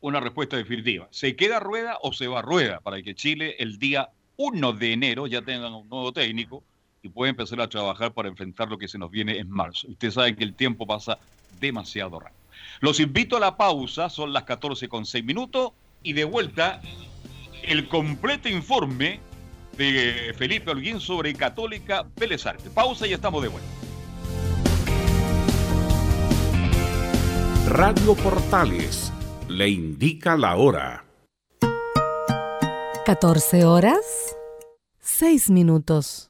una respuesta definitiva. ¿Se queda rueda o se va rueda para que Chile el día 1 de enero ya tenga un nuevo técnico y pueda empezar a trabajar para enfrentar lo que se nos viene en marzo? Ustedes saben que el tiempo pasa demasiado rápido. Los invito a la pausa, son las 14 con 6 minutos y de vuelta el completo informe de Felipe Holguín sobre Católica Vélez Pausa y estamos de vuelta.
Radio Portales le indica la hora.
14 horas, 6 minutos.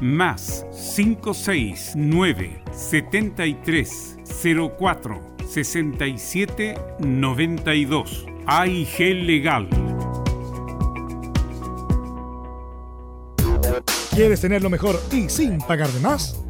más 569 73 04 67 92 AIG Legal.
¿Quieres tener lo mejor y sin pagar de más?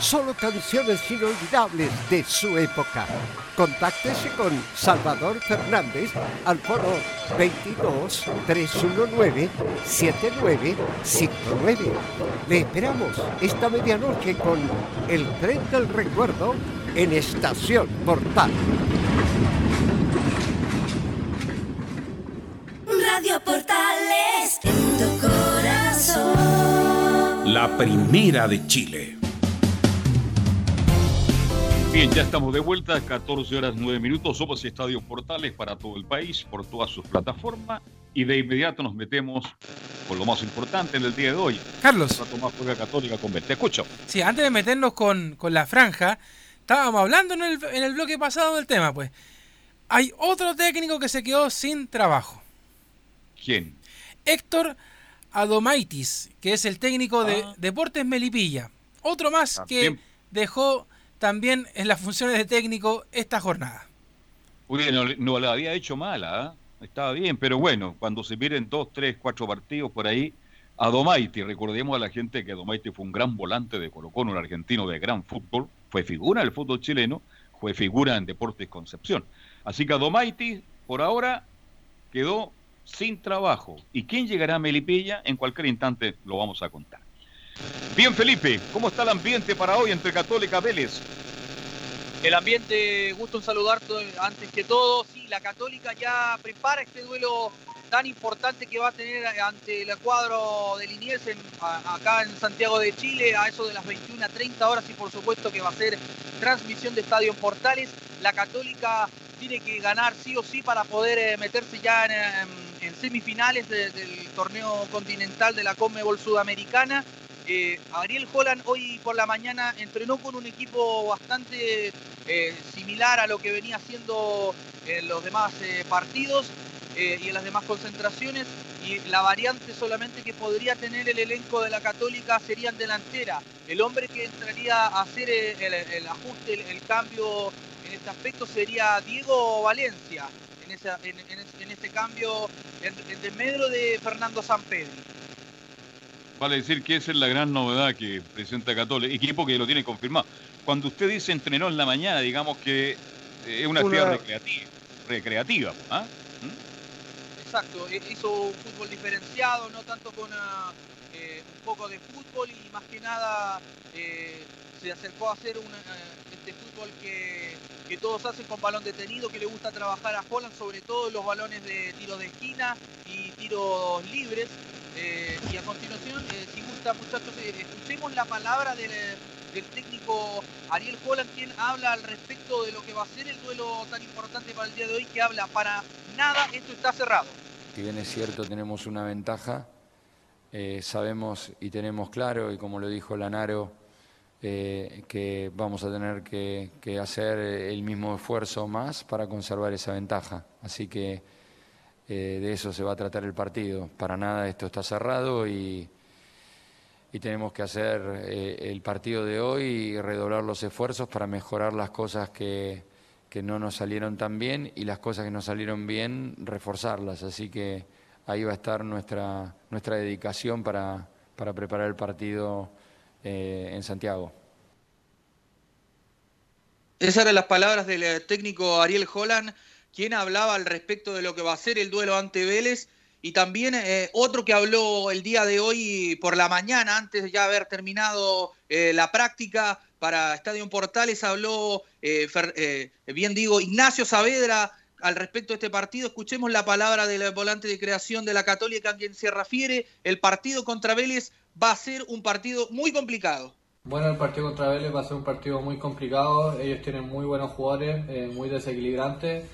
Solo canciones inolvidables de su época. Contáctese con Salvador Fernández al foro 22 319 7959. Le esperamos esta medianoche con El tren del recuerdo en Estación Portal.
Radio Portales en tu corazón.
La primera de Chile.
Bien, ya estamos de vuelta, 14 horas 9 minutos. Somos Estadio Portales para todo el país, por todas sus plataformas. Y de inmediato nos metemos con lo más importante en el día de hoy.
Carlos.
Tomás Juega Católica con Te escucho.
Sí, antes de meternos con, con la franja, estábamos hablando en el, en el bloque pasado del tema, pues. Hay otro técnico que se quedó sin trabajo.
¿Quién?
Héctor Adomaitis, que es el técnico de
Ah.
Deportes Melipilla. Otro más que dejó también en las funciones de técnico esta jornada.
Uy, no, la había hecho mala, ¿ah? estaba bien, pero bueno, cuando se miren dos, tres, cuatro partidos por ahí, Adomaiti, recordemos a la gente que Adomaiti fue un gran volante de Colo Colo, un argentino de gran fútbol, fue figura del fútbol chileno, fue figura en Deportes Concepción. Así que Adomaiti, por ahora, quedó sin trabajo. ¿Y quién llegará a Melipilla? En cualquier instante lo vamos a contar. Bien, Felipe, ¿cómo está el ambiente para hoy entre Católica Vélez?
El ambiente, gusto en saludarte antes que todo. Sí, la Católica ya prepara este duelo tan importante que va a tener ante el cuadro de Liniers acá en Santiago de Chile a eso de las 21 a 30 horas y por supuesto que va a ser transmisión de Estadio en Portales. La Católica tiene que ganar sí o sí para poder eh, meterse ya en, em, semifinales de- del torneo continental de la Conmebol Sudamericana. Eh, Ariel Holland hoy por la mañana entrenó con un equipo bastante eh, similar a lo que venía haciendo en los demás eh, partidos eh, y en las demás concentraciones. Y la variante solamente que podría tener el elenco de la Católica sería en delantera. El hombre que entraría a hacer el, ajuste, el, cambio en este aspecto sería Diego Valencia. En, esa- en este cambio, en, en desmedro de Fernando Sampedri.
Vale decir que esa es la gran novedad que presenta Católica, equipo que lo tiene confirmado. Cuando usted dice entrenó en la mañana, digamos que eh, es una actividad
Una-
recreativa. recreativa ¿ah?
Exacto, e- hizo un fútbol diferenciado, no tanto con ah, eh, un poco de fútbol y más que nada eh, se acercó a hacer una, este fútbol que, que todos hacen con balón detenido, que le gusta trabajar a Holland, sobre todo los balones de tiro de esquina y tiros libres. Eh, y a continuación, eh, si gusta muchachos, eh, escuchemos la palabra del, técnico Ariel Holland, quien habla al respecto de lo que va a ser el duelo tan importante para el día de hoy, que habla para nada, esto está cerrado.
Si bien es cierto, tenemos una ventaja, sabemos y tenemos claro, y como lo dijo Lanaro, que vamos a tener que, que hacer el mismo esfuerzo más para conservar esa ventaja. Así que eh, de eso se va a tratar el partido. Para nada esto está cerrado y, y tenemos que hacer eh, el partido de hoy y redoblar los esfuerzos para mejorar las cosas que, que no nos salieron tan bien y las cosas que nos salieron bien, reforzarlas. Así que ahí va a estar nuestra, nuestra dedicación para, para preparar el partido eh, en Santiago.
Esas eran las palabras del técnico Ariel Holland, quien hablaba al respecto de lo que va a ser el duelo ante Vélez. Y también eh, otro que habló el día de hoy por la mañana, antes de ya haber terminado eh, la práctica para Estadio Portales, habló, eh, Fer- eh, bien digo, Ignacio Saavedra al respecto de este partido. Escuchemos la palabra del volante de creación de la Católica, a quien se refiere. El partido contra Vélez va a ser un partido muy complicado.
Bueno, el partido contra Vélez va a ser un partido muy complicado. Ellos tienen muy buenos jugadores, muy desequilibrantes.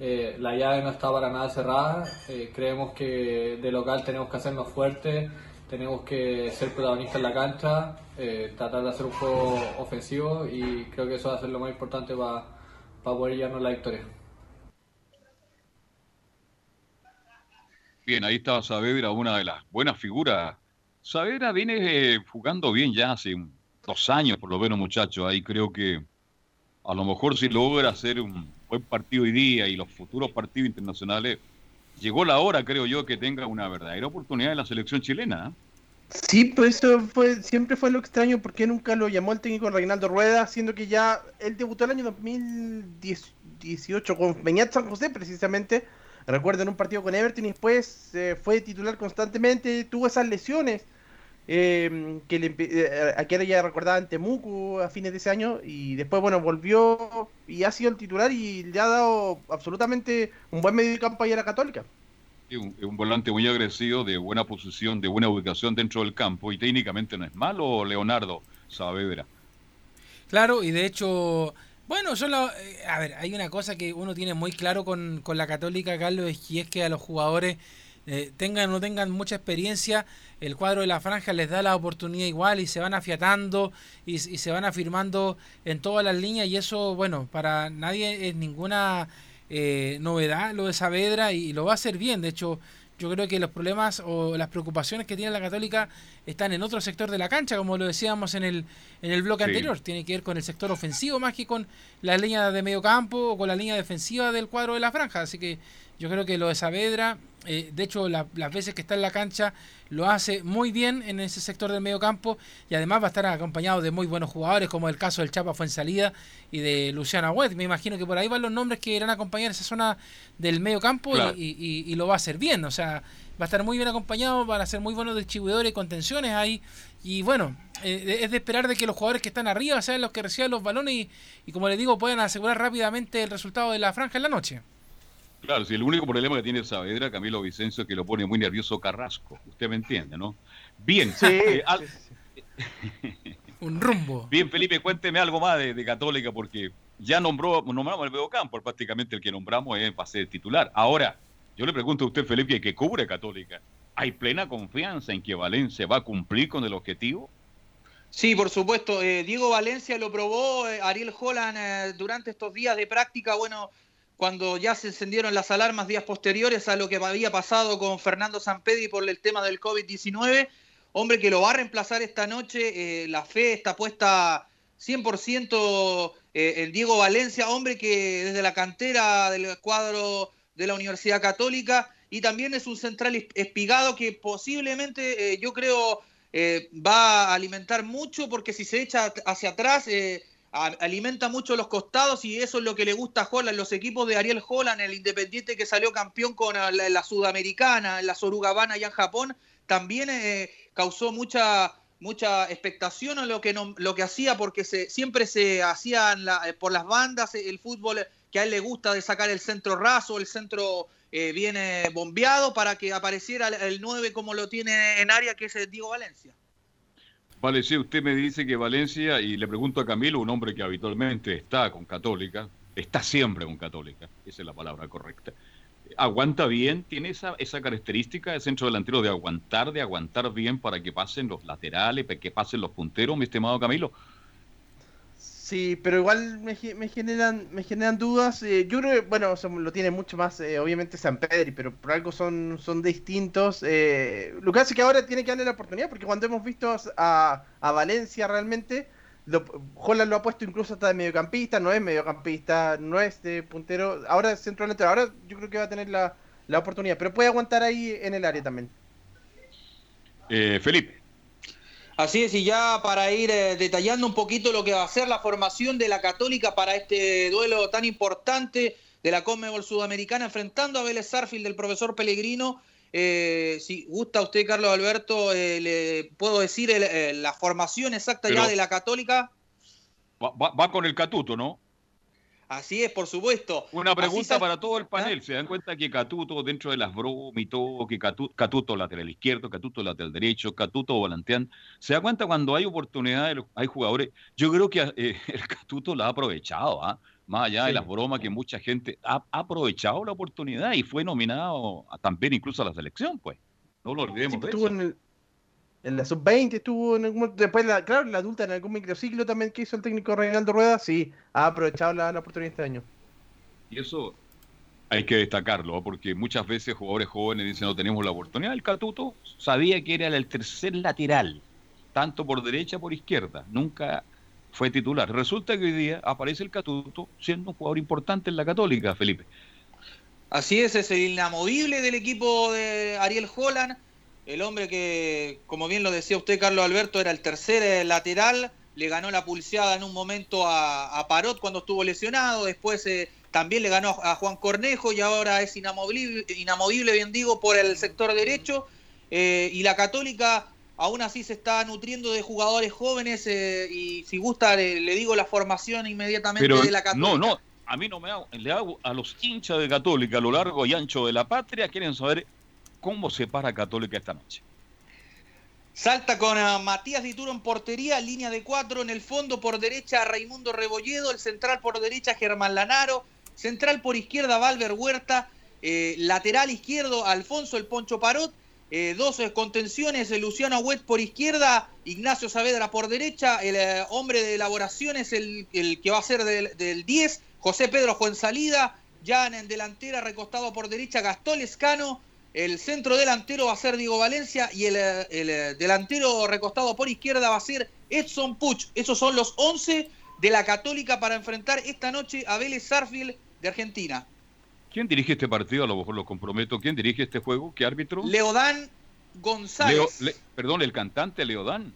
Eh, la llave no está para nada cerrada. Eh, creemos que de local tenemos que hacernos fuertes, tenemos que ser protagonistas en la cancha, eh, tratar de hacer un juego ofensivo y creo que eso va a ser lo más importante para poder llevarnos la victoria.
Bien, ahí está Saavedra, una de las buenas figuras. Saavedra viene jugando bien ya hace dos años, por lo menos, muchachos. Ahí creo que a lo mejor si logra hacer un buen partido hoy día y los futuros partidos internacionales, llegó la hora, creo yo, que tenga una verdadera oportunidad en la selección chilena. ¿eh?
Sí, pues eso fue, siempre fue lo extraño, porque nunca lo llamó el técnico Reinaldo Rueda, siendo que ya él debutó el año 2018 con Beñat San José, precisamente. Recuerdo en un partido con Everton y después eh, fue titular constantemente, tuvo esas lesiones eh, que le, eh, aquí ya recordaba en Temuco a fines de ese año y después, bueno, volvió y ha sido el titular y le ha dado absolutamente un buen medio de campo ahí a la Católica.
Un, un, volante muy agresivo, de buena posición, de buena ubicación dentro del campo y técnicamente no es malo, Leonardo Saavedra.
Claro, y de hecho, bueno, solo, eh, a ver, hay una cosa que uno tiene muy claro con, con la Católica, Carlos, y es que a los jugadores eh, tengan o no tengan mucha experiencia, el cuadro de la franja les da la oportunidad igual y se van afiatando y, y se van afirmando en todas las líneas y eso, bueno, para nadie es ninguna eh, novedad lo de Saavedra y lo va a hacer bien. De hecho, yo creo que los problemas o las preocupaciones que tiene la Católica están en otro sector de la cancha, como lo decíamos en el, en el bloque anterior. Tiene que ver con el sector ofensivo más que con la línea de medio campo o con la línea defensiva del cuadro de la franja. Así que yo creo que lo de Saavedra, eh, de hecho, las veces que está en la cancha, lo hace muy bien en ese sector del medio campo y además va a estar acompañado de muy buenos jugadores, como el caso del Chapa Fuensalida y de Luciana Wet. Me imagino que por ahí van los nombres que irán a acompañar esa zona del medio campo y, lo va a hacer bien. O sea, va a estar muy bien acompañado, van a ser muy buenos distribuidores y contenciones ahí. Y bueno, eh, es de esperar de que los jugadores que están arriba sean los que reciban los balones y, y como les digo, puedan asegurar rápidamente el resultado de la franja en la noche.
Claro, si el único problema que tiene Saavedra, Camilo Vicencio, es que lo pone muy nervioso Carrasco. Usted me entiende, ¿no? Bien.
Sí, eh,
Un rumbo.
Bien, Felipe, cuénteme algo más de, Católica, porque ya nombró, nombramos el medio campo, prácticamente el que nombramos es para ser titular. Ahora, yo le pregunto a usted, Felipe, que cubre Católica. ¿Hay plena confianza en que Valencia va a cumplir con el objetivo?
Sí, por supuesto. Eh, Diego Valencia lo probó, eh, Ariel Holland durante estos días de práctica, bueno, cuando ya se encendieron las alarmas días posteriores a lo que había pasado con Fernando Sampedri por el tema del COVID-19. Hombre que lo va a reemplazar esta noche, eh, la fe está puesta 100% eh, Diego Valencia, hombre que desde la cantera del cuadro de la Universidad Católica y también es un central espigado que posiblemente eh, yo creo va a alimentar mucho porque si se echa hacia atrás alimenta mucho los costados y eso es lo que le gusta a Holland. Los equipos de Ariel Holland, el Independiente que salió campeón con la, Sudamericana, en la Sorugabana allá en Japón, también eh, causó mucha mucha expectación a lo que no, lo que hacía porque se, siempre se hacían eh, por las bandas el fútbol que a él le gusta de sacar el centro raso, el centro eh, viene bombeado para que apareciera el, el 9 como lo tiene en área que es Diego Valencia.
Vale, usted me dice que Valencia, y le pregunto a Camilo, un hombre que habitualmente está con Católica, está siempre con Católica, esa es la palabra correcta. ¿Aguanta bien? ¿Tiene esa, esa característica de centro delantero de aguantar, de aguantar bien para que pasen los laterales, para que pasen los punteros, mi estimado Camilo?
Sí, pero igual me, me generan me generan dudas. Eh, yo creo que, bueno, lo tiene mucho más, eh, obviamente, San Pedro, pero por algo son, son distintos. Eh, lo que hace que ahora tiene que darle la oportunidad, porque cuando hemos visto a, a Valencia realmente, lo, Holland lo ha puesto incluso hasta de mediocampista, no es mediocampista, no es de puntero, ahora es centro delantero. Ahora yo creo que va a tener la, la oportunidad, pero puede aguantar ahí en el área también.
Felipe.
Así es, y ya para ir eh, detallando un poquito lo que va a ser la formación de la Católica para este duelo tan importante de la Conmebol Sudamericana, enfrentando a Vélez Sarfield del profesor Pellegrino. Eh, si gusta usted, Carlos Alberto, eh, le puedo decir la formación exacta ya de la Católica.
va, con el Catuto, ¿no?
Así es, por supuesto.
Una pregunta para todo el panel. ¿Ah? ¿Se dan cuenta que Catuto, dentro de las bromas y todo, que Catuto, lateral izquierdo, Catuto lateral derecho, Catuto volantean? ¿Se da cuenta cuando hay oportunidades, hay jugadores? Yo creo que eh, el Catuto la ha aprovechado, ¿ah? más allá de las bromas que mucha gente ha, aprovechado la oportunidad y fue nominado también incluso a la selección, pues. No lo olvidemos. de eso
en la sub-20 estuvo en algún, después la, claro la adulta en algún microciclo también que hizo el técnico Reinaldo Rueda sí ha aprovechado la, oportunidad este año.
Y eso hay que destacarlo porque muchas veces jugadores jóvenes dicen no tenemos la oportunidad el Catuto sabía que era el tercer lateral tanto por derecha por izquierda nunca fue titular. Resulta que hoy día aparece el Catuto siendo un jugador importante en la Católica Felipe.
Así es, es el inamovible del equipo de Ariel Holland el hombre que, como bien lo decía usted, Carlos Alberto, era el tercer eh, lateral, le ganó la pulseada en un momento a, Parot cuando estuvo lesionado, después eh, también le ganó a Juan Cornejo y ahora es inamovible, inamovible bien digo, por el sector derecho. Eh, y la Católica aún así se está nutriendo de jugadores jóvenes y si gusta le, digo la formación inmediatamente de la Católica.
No, no, a mí no me hago, le hago a los hinchas de Católica a lo largo y ancho de la patria, quieren saber cómo se para Católica esta noche.
Salta con uh, Matías Dituro en portería, línea de cuatro. En el fondo por derecha Raimundo Rebolledo, el central por derecha Germán Lanaro, central por izquierda Valver Huerta, eh, lateral izquierdo Alfonso el Poncho Parot, eh, dos contenciones Luciano Huet por izquierda, Ignacio Saavedra por derecha, el eh, hombre de elaboraciones, el, el, que va a ser del, del 10, José Pedro Juan Salida, ya en delantera recostado por derecha Gastón Escano, el centro delantero va a ser Diego Valencia y el, el, delantero recostado por izquierda va a ser Edson Puch. Esos son los 11 de la Católica para enfrentar esta noche a Vélez Sarfield de Argentina.
¿Quién dirige este partido? A lo mejor lo comprometo. ¿Quién dirige este juego? ¿Qué árbitro?
Leodán González.
perdón, el cantante Leodán.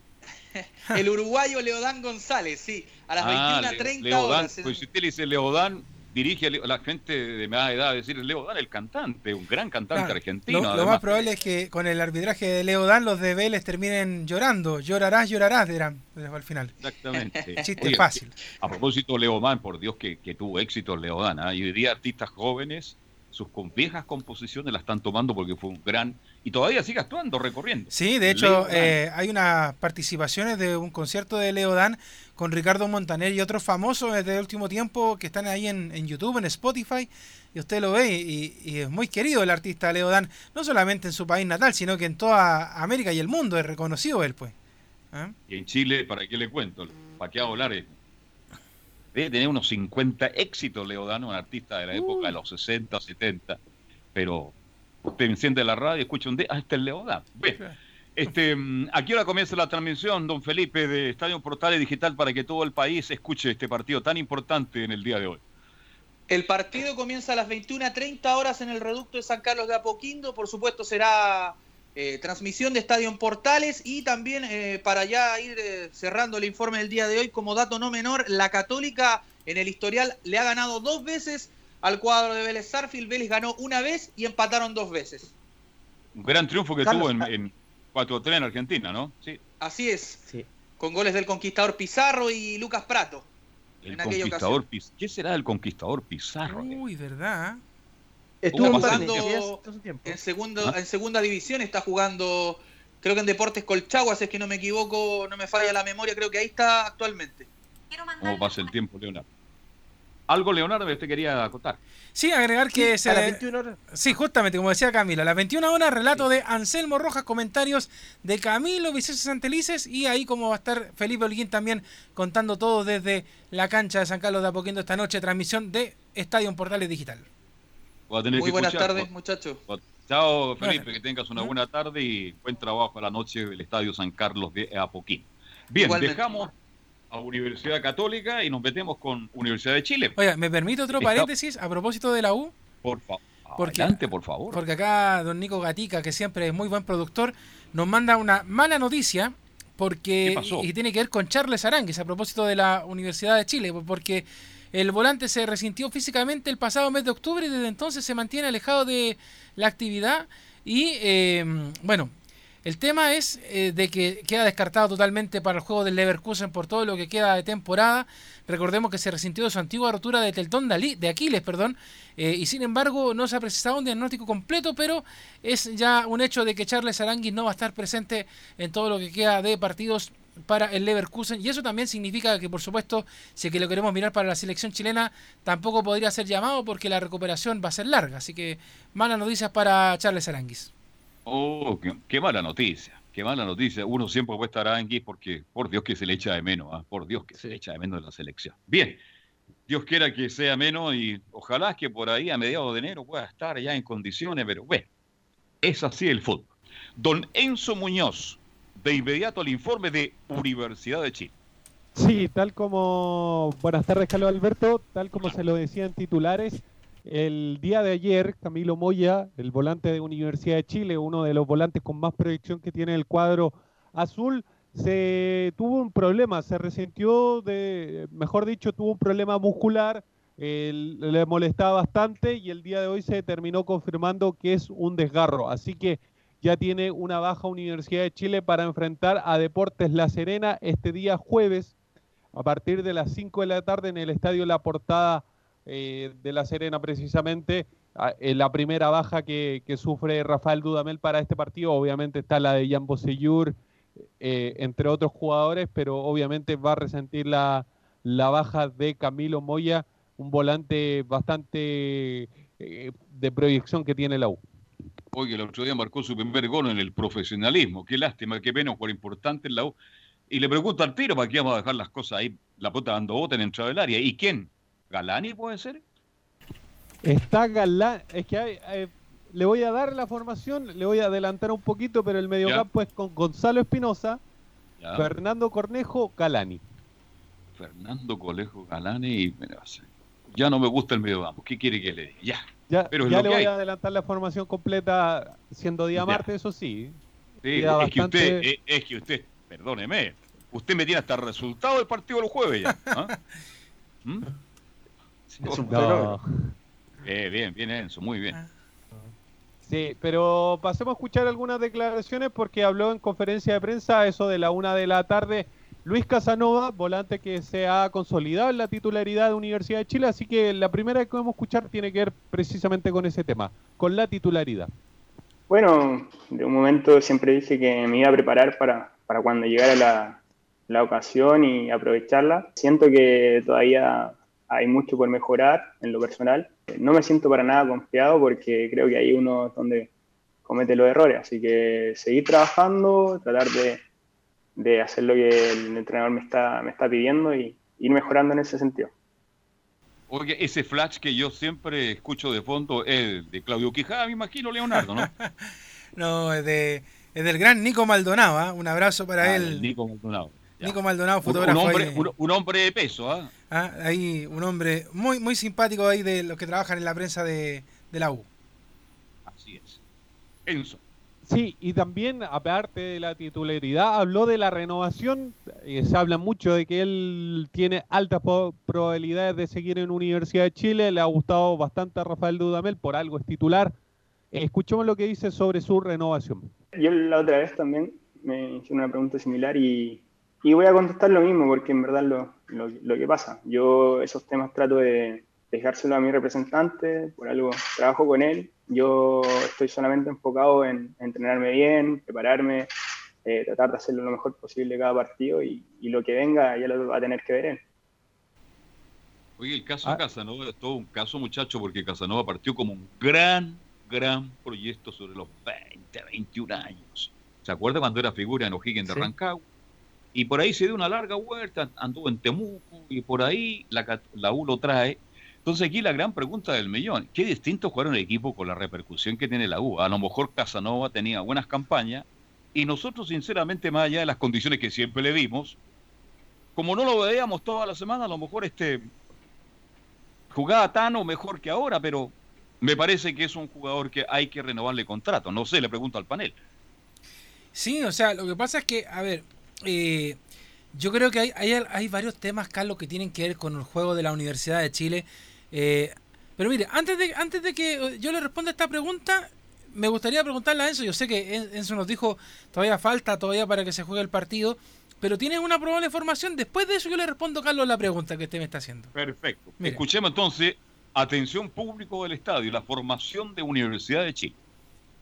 el uruguayo Leodán González, sí. A las ah, 21.30 horas.
Pues si usted le dice Leodán, dirige a la gente de más edad, decir Leo Dan, el cantante, un gran cantante argentino.
Lo, más probable es que con el arbitraje de Leo Dan los de Vélez terminen llorando. Llorarás, llorarás, dirán al final.
Exactamente.
Chiste fácil.
A propósito, Leo Dan, por Dios que, tuvo éxito Leo Dan. ¿ah? Y hoy día artistas jóvenes, sus viejas composiciones las están tomando porque fue un gran y todavía sigue actuando, recorriendo.
Sí, de hecho, eh, hay unas participaciones de un concierto de Leo Dan con Ricardo Montaner y otros famosos desde el último tiempo que están ahí en, YouTube, en Spotify, y usted lo ve, y, es muy querido el artista Leo Dan, no solamente en su país natal, sino que en toda América y el mundo es reconocido él, pues.
¿Ah? Y en Chile, ¿para qué le cuento? ¿Para qué hablar? Debe tener unos 50 éxitos Leo Dan, un artista de la época de los 60, 70, pero Usted enciende la radio y escucha un día, ah, este es Leodán. Este, mm, aquí ahora comienza la transmisión, don Felipe, de Estadio Portales Digital para que todo el país escuche este partido tan importante en el día de hoy.
El partido comienza a las 21.30 horas en el reducto de San Carlos de Apoquindo. Por supuesto, será eh, transmisión de Estadio Portales y también eh, para ya ir eh, cerrando el informe del día de hoy, como dato no menor, la Católica en el historial le ha ganado dos veces al cuadro de Vélez Sarfield. Vélez ganó una vez y empataron dos veces.
Un gran triunfo que tuvo en, en 4-3 en Argentina, ¿no?
Sí. Así es. Con goles del conquistador Pizarro y Lucas Prato.
El conquistador Pizarro. ¿Qué será el conquistador Pizarro?
Uy, ¿verdad?
Estuvo jugando en, segundo, ¿Ah? en segunda división, está jugando, creo que en Deportes Colchaguas, es que no me equivoco, no me falla la memoria, creo que ahí está actualmente.
¿Cómo pasa el tiempo, Leonardo? Algo, Leonardo, que usted quería acotar.
Sí, agregar que se... A las 21 horas. Sí, justamente, como decía Camilo, a las 21 horas relato de Anselmo Rojas, comentarios de Camilo Vicente Santelices y ahí como va a estar Felipe Holguín también contando todo desde la cancha de San Carlos de Apoquindo esta noche, transmisión de Estadio Portales Digital.
Muy buenas tardes, muchachos.
Chao, Felipe, que tengas una buena tarde y buen trabajo a la noche del Estadio San Carlos de Apoquindo. Bien, dejamos a Universidad Católica y nos metemos con Universidad de Chile.
Oiga, ¿me permite otro paréntesis a propósito de la U?
Por favor. Adelante, por favor.
Porque acá don Nico Gatica, que siempre es muy buen productor, nos manda una mala noticia porque y tiene que ver con Charles Arangues a propósito de la Universidad de Chile, porque el volante se resintió físicamente el pasado mes de octubre y desde entonces se mantiene alejado de la actividad y eh, bueno, el tema es eh, de que queda descartado totalmente para el juego del Leverkusen por todo lo que queda de temporada. Recordemos que se resintió de su antigua rotura de teltón de Aquiles, perdón, eh, y sin embargo no se ha precisado un diagnóstico completo, pero es ya un hecho de que Charles Aranguis no va a estar presente en todo lo que queda de partidos para el Leverkusen. Y eso también significa que por supuesto si que lo queremos mirar para la selección chilena tampoco podría ser llamado porque la recuperación va a ser larga. Así que malas noticias para Charles Aranguis
Oh, qué, mala noticia, qué mala noticia. Uno siempre puede estar aquí porque, por Dios que se le echa de menos, ¿ah? por Dios que se le echa de menos de la selección. Bien, Dios quiera que sea menos y ojalá que por ahí a mediados de enero pueda estar ya en condiciones, pero bueno, es así el fútbol. Don Enzo Muñoz, de inmediato el informe de Universidad de Chile.
Sí, tal como, buenas tardes Carlos Alberto, tal como se lo decían titulares, El día de ayer, Camilo Moya, el volante de Universidad de Chile, uno de los volantes con más proyección que tiene el cuadro azul, se tuvo un problema, se resintió de, mejor dicho, tuvo un problema muscular, le molestaba bastante y el día de hoy se terminó confirmando que es un desgarro. Así que ya tiene una baja Universidad de Chile para enfrentar a Deportes La Serena este día jueves a partir de las 5 de la tarde en el Estadio La Portada eh, de La Serena precisamente. En la primera baja que, sufre Rafael Dudamel para este partido, obviamente está la de Jan Bosellur, eh, entre otros jugadores, pero obviamente va a resentir la, la baja de Camilo Moya, un volante bastante eh, de proyección que tiene la U.
Oye, el otro día marcó su primer gol en el profesionalismo. Qué lástima, qué pena, por importante en la U. Y le pregunto al tiro, ¿para qué vamos a dejar las cosas ahí? La puta dando bota en entrada del área. ¿Y quién? ¿Galani puede ser?
Está Galani. Es que hay, le voy a dar la formación, le voy a adelantar un poquito, pero el mediocampo es con Gonzalo Espinosa, Fernando Cornejo, Galani.
Fernando Conejo, Galani y ya no me gusta el mediocampo. ¿Qué quiere que le diga? Ya.
Ya, pero ya le voy a adelantar la formación completa siendo día martes, eso sí.
sí es, que usted, es, que usted, perdóneme, usted me tiene hasta el resultado del partido del jueves ya. ¿ah? ¿Mm? bien, bien, Enzo, muy bien.
Sí, pero pasemos a escuchar algunas declaraciones porque habló en conferencia de prensa eso de la una de la tarde Luis Casanova, volante que se ha consolidado en la titularidad de Universidad de Chile, así que la primera que vamos a escuchar tiene que ver precisamente con ese tema, con la titularidad.
Bueno, de un momento siempre dije que me iba a preparar para, para cuando llegara la, la ocasión y aprovecharla. Siento que todavía hay mucho por mejorar en lo personal. No me siento para nada confiado porque creo que hay uno donde comete los errores, así que seguir trabajando, tratar de de hacer lo que el entrenador me está, me está pidiendo y ir mejorando en ese sentido.
Oye, ese flash que yo siempre escucho de fondo es de Claudio Quijada, me imagino, Leonardo, ¿no?
no, es, de, es del gran Nico Maldonado, ¿ah? un abrazo para ah, él.
Nico Maldonado.
Nico Maldonado, fotógrafo.
Un, hombre, un, hombre de peso, ¿ah?
¿ah? Ahí, un hombre muy, muy simpático ahí de los que trabajan en la prensa de, de la U.
Así es. Enzo.
Sí, y también, aparte de la titularidad, habló de la renovación. Eh, se habla mucho de que él tiene altas probabilidades de seguir en Universidad de Chile. Le ha gustado bastante a Rafael Dudamel, por algo es titular. escuchemos lo que dice sobre su renovación.
Yo la otra vez también me hicieron una pregunta similar y, voy a contestar lo mismo, porque en verdad lo, lo que pasa. Yo esos temas trato de dejárselo a mi representante, por algo trabajo con él. Yo estoy solamente enfocado en, entrenarme bien, prepararme, eh, tratar de hacerlo lo mejor posible cada partido y, lo que venga ya lo va a tener que ver él.
Oye, el caso de ah. Casanova es todo un caso, muchacho, porque Casanova partió como un gran, gran proyecto sobre los 20, 21 años. ¿Se acuerda cuando era figura en O'Higgins de Rancagua? Y por ahí se dio una larga vuelta, anduvo en Temuco y por ahí la, la U lo trae entonces aquí la gran pregunta del millón, ¿qué distinto jugar un equipo con la repercusión que tiene la U? A lo mejor Casanova tenía buenas campañas y nosotros sinceramente más allá de las condiciones que siempre le dimos, como no lo veíamos toda la semana, a lo mejor este jugaba tan o mejor que ahora, pero me parece que es un jugador que hay que renovarle contrato. No sé, le pregunto al panel.
Sí, o sea, lo que pasa es que, a ver, eh, yo creo que hay, hay, hay, varios temas, Carlos, que tienen que ver con el juego de la Universidad de Chile eh, pero mire, antes de, antes de que yo le responda esta pregunta, me gustaría preguntarle a Enzo. Yo sé que Enzo nos dijo todavía falta todavía para que se juegue el partido, pero tiene una probable formación. Después de eso yo le respondo, Carlos, la pregunta que usted me está haciendo.
Perfecto. Escuchemos entonces, atención público del estadio, la formación de Universidad de Chile.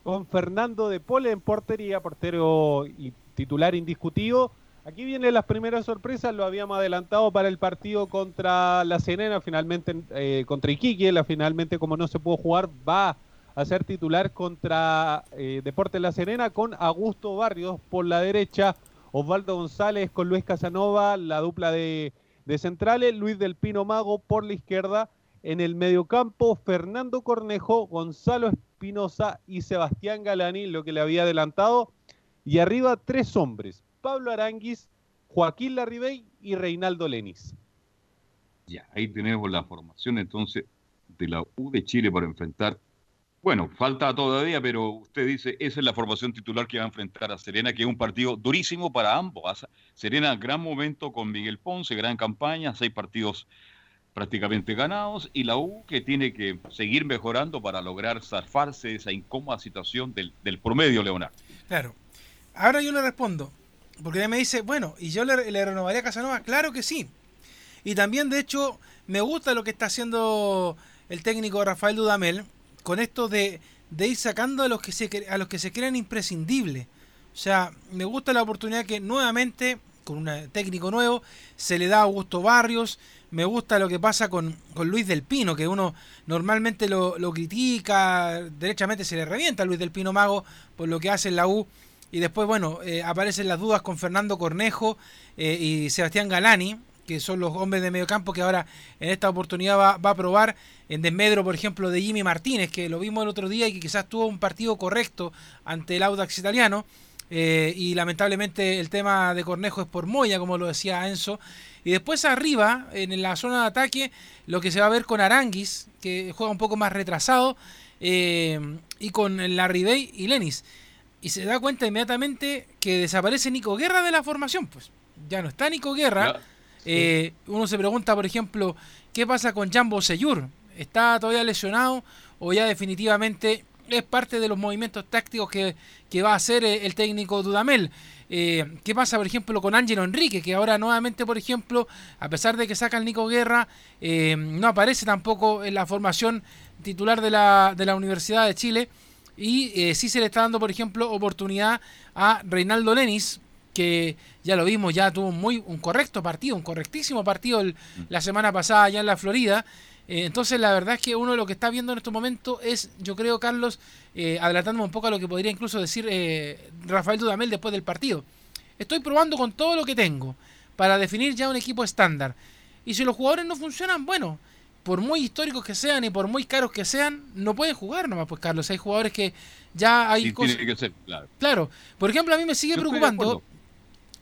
Con Fernando de Pole en portería, portero y titular indiscutido. Aquí vienen las primeras sorpresas, lo habíamos adelantado para el partido contra la Serena, finalmente eh, contra Iquique, la finalmente como no se pudo jugar va a ser titular contra eh, Deportes La Serena con Augusto Barrios por la derecha, Osvaldo González con Luis Casanova, la dupla de, de centrales, Luis del Pino Mago por la izquierda, en el mediocampo Fernando Cornejo, Gonzalo Espinosa y Sebastián Galani, lo que le había adelantado, y arriba tres hombres. Pablo Aranguis, Joaquín Larribey y Reinaldo Lenis.
Ya, ahí tenemos la formación entonces de la U de Chile para enfrentar. Bueno, falta todavía, pero usted dice, esa es la formación titular que va a enfrentar a Serena, que es un partido durísimo para ambos. Serena, gran momento con Miguel Ponce, gran campaña, seis partidos prácticamente ganados, y la U que tiene que seguir mejorando para lograr zafarse de esa incómoda situación del, del promedio, Leonardo.
Claro. Ahora yo le respondo, porque ella me dice, bueno, ¿y yo le, renovaría a Casanova? Claro que sí. Y también, de hecho, me gusta lo que está haciendo el técnico Rafael Dudamel con esto de, de ir sacando a los que se a los que se crean imprescindibles. O sea, me gusta la oportunidad que nuevamente, con un técnico nuevo, se le da a Augusto Barrios. Me gusta lo que pasa con, con Luis del Pino, que uno normalmente lo, lo, critica, derechamente se le revienta a Luis del Pino Mago por lo que hace en la U. Y después, bueno, eh, aparecen las dudas con Fernando Cornejo eh, y Sebastián Galani, que son los hombres de medio campo que ahora en esta oportunidad va, a probar en desmedro, por ejemplo, de Jimmy Martínez, que lo vimos el otro día y que quizás tuvo un partido correcto ante el Audax italiano. Eh, y lamentablemente el tema de Cornejo es por Moya, como lo decía Enzo. Y después arriba, en la zona de ataque, lo que se va a ver con Aranguis, que juega un poco más retrasado, y con Larry y Lenis. Y se da cuenta inmediatamente que desaparece Nico Guerra de la formación. Pues ya no está Nico Guerra. Eh, uno se pregunta, por ejemplo, ¿qué pasa con Jambo Seyur? ¿Está todavía lesionado o ya definitivamente es parte de los movimientos tácticos que, que va a hacer el técnico Dudamel? Eh, ¿Qué pasa, por ejemplo, con Ángelo Enrique, que ahora nuevamente, por ejemplo, a pesar de que saca el Nico Guerra, eh, no aparece tampoco en la formación titular de la, de la Universidad de Chile? Y eh, sí se le está dando, por ejemplo, oportunidad a Reinaldo Lenis, que ya lo vimos, ya tuvo un muy un correcto partido, un correctísimo partido el, la semana pasada allá en la Florida. Eh, entonces la verdad es que uno lo que está viendo en estos momentos es, yo creo, Carlos, eh, adelantándome un poco a lo que podría incluso decir eh, Rafael Dudamel después del partido. Estoy probando con todo lo que tengo para definir ya un equipo estándar. Y si los jugadores no funcionan, bueno, por muy históricos que sean y por muy caros que sean, no pueden jugar nomás, pues Carlos. Hay jugadores que ya hay
Sí,
cosas.
tiene que ser, claro.
Claro, por ejemplo, a mí me sigue
Yo
preocupando,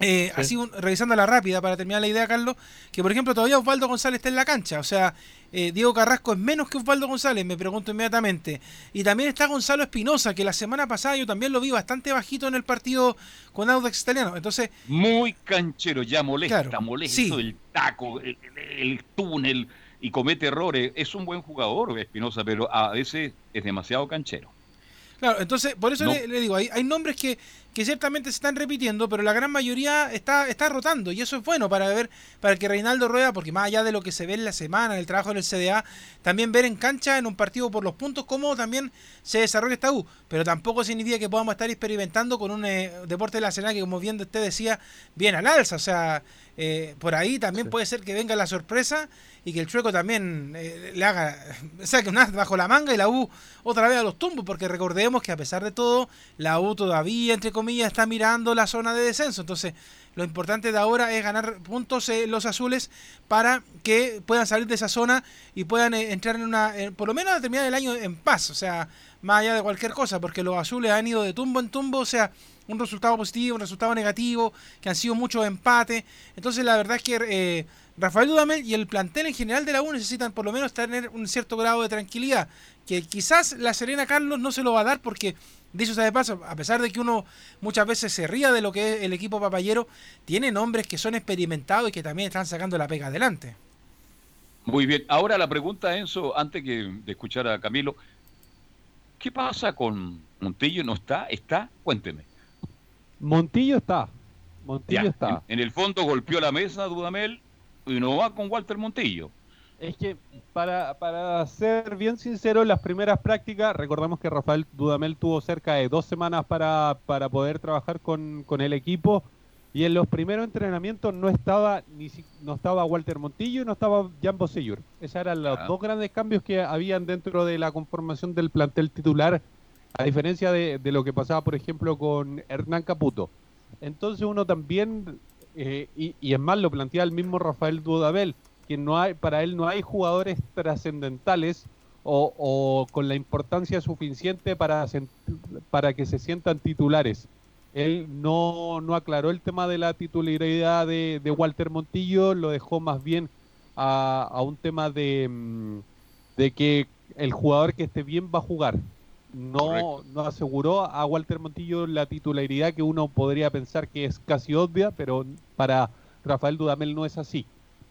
eh,
Sí.
así un- revisando la rápida para terminar la idea, Carlos, que por ejemplo todavía Osvaldo González está en la cancha. O sea, eh, Diego Carrasco es menos que Osvaldo González, me pregunto inmediatamente. Y también está Gonzalo Espinosa, que la semana pasada yo también lo vi bastante bajito en el partido con Audax Italiano. Entonces,
Muy canchero, ya molesta,
Claro,
molesta
sí.
el taco, el túnel y comete errores. Es un buen jugador, Espinosa, pero a veces es demasiado canchero.
Claro, entonces, por eso
No.
le, le digo, hay, hay nombres que, que ciertamente se están repitiendo, pero la gran mayoría está, está rotando, y eso es bueno para ver, para que Reinaldo Rueda, porque más allá de lo que se ve en la semana, en el trabajo en el CDA, también ver en cancha en un partido por los puntos cómo también se desarrolla esta U. Pero tampoco significa que podamos estar experimentando con un eh, deporte de la Serena que, como bien usted decía, viene al alza. O sea, eh, por ahí también puede ser que venga la sorpresa y que el Chueco también eh, le haga, saque un as bajo la manga y la U otra vez a los tumbos, porque recordemos que a pesar de todo, la U todavía, entre comillas, está mirando la zona de descenso. Entonces, lo importante de ahora es ganar puntos eh, los azules para que puedan salir de esa zona y puedan eh, entrar en una, por lo menos terminar el año en paz, o sea, más allá de cualquier cosa, porque los azules han ido de tumbo en tumbo, o sea, un resultado positivo, un resultado negativo, que han sido muchos empates. Entonces, la verdad es que eh, Rafael Dudamel y el plantel en general de la U necesitan por lo menos tener un cierto grado de tranquilidad, que quizás la Serena Carlos no se lo va a dar porque, dicho sea de paso, a pesar de que uno muchas veces se ría de lo que es el equipo papayero, tiene nombres que son experimentados y que también están sacando la pega adelante.
Muy bien. Ahora la pregunta, Enzo, antes que de escuchar a Camilo, ¿qué pasa con Montillo? ¿No está? ¿Está? Cuénteme.
Montillo está. Montillo
Ya,
está.
En, en el fondo golpeó la mesa Dudamel y no va con Walter Montillo.
Es que, para, para ser bien sincero, las primeras prácticas, recordamos que Rafael Dudamel tuvo cerca de dos semanas para, para poder trabajar con, con el equipo. Y en los primeros entrenamientos no estaba ni no estaba Walter Montillo y no estaba Jan Bosellur. Esos eran los
Ah.
dos grandes cambios que habían dentro de la conformación del plantel titular, a diferencia de, de lo que pasaba, por ejemplo, con Hernán Caputo. Entonces uno también, eh, y, y es más, lo plantea el mismo Rafael Dudamel, que no hay, para él no hay jugadores trascendentales o, o con la importancia suficiente para, para que se sientan titulares. Él no, no aclaró el tema de la titularidad de, de Walter Montillo, lo dejó más bien a, a un tema de, mm, de que el jugador que esté bien va a jugar. No, no aseguró a Walter Montillo la titularidad que uno podría pensar que es casi obvia, pero para Rafael Dudamel no es así.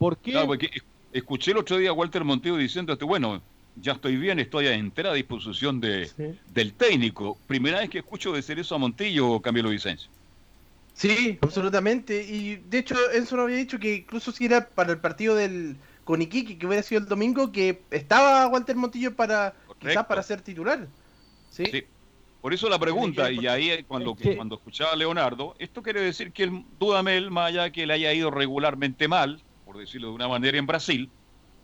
¿Por qué?
Claro, porque escuché el otro día a Walter Montillo diciendo, bueno, ya estoy bien, estoy a entera disposición de, del técnico. Primera vez que escucho decir eso a Montillo, Camilo Vicencio.
Sí, absolutamente. Y de hecho, Enzo nos había dicho que incluso si era para el partido del con Iquique, que hubiera sido el domingo, que estaba Walter Montillo para quizás para ser titular. ¿Sí?
Por eso la pregunta, y ahí cuando, cuando escuchaba a Leonardo, esto quiere decir que el Dudamel, más allá que le haya ido regularmente mal, por decirlo de una manera en Brasil,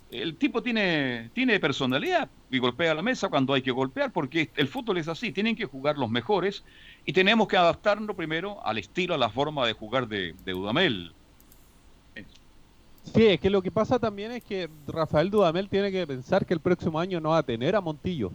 el tipo tiene, tiene personalidad y golpea la mesa cuando hay que golpear, porque el fútbol es así, tienen que jugar los mejores y tenemos que adaptarnos primero al estilo, a la forma de jugar de, Dudamel.
Sí, es que lo que pasa también es que Rafael Dudamel tiene que pensar que el próximo año no va a tener a Montillo.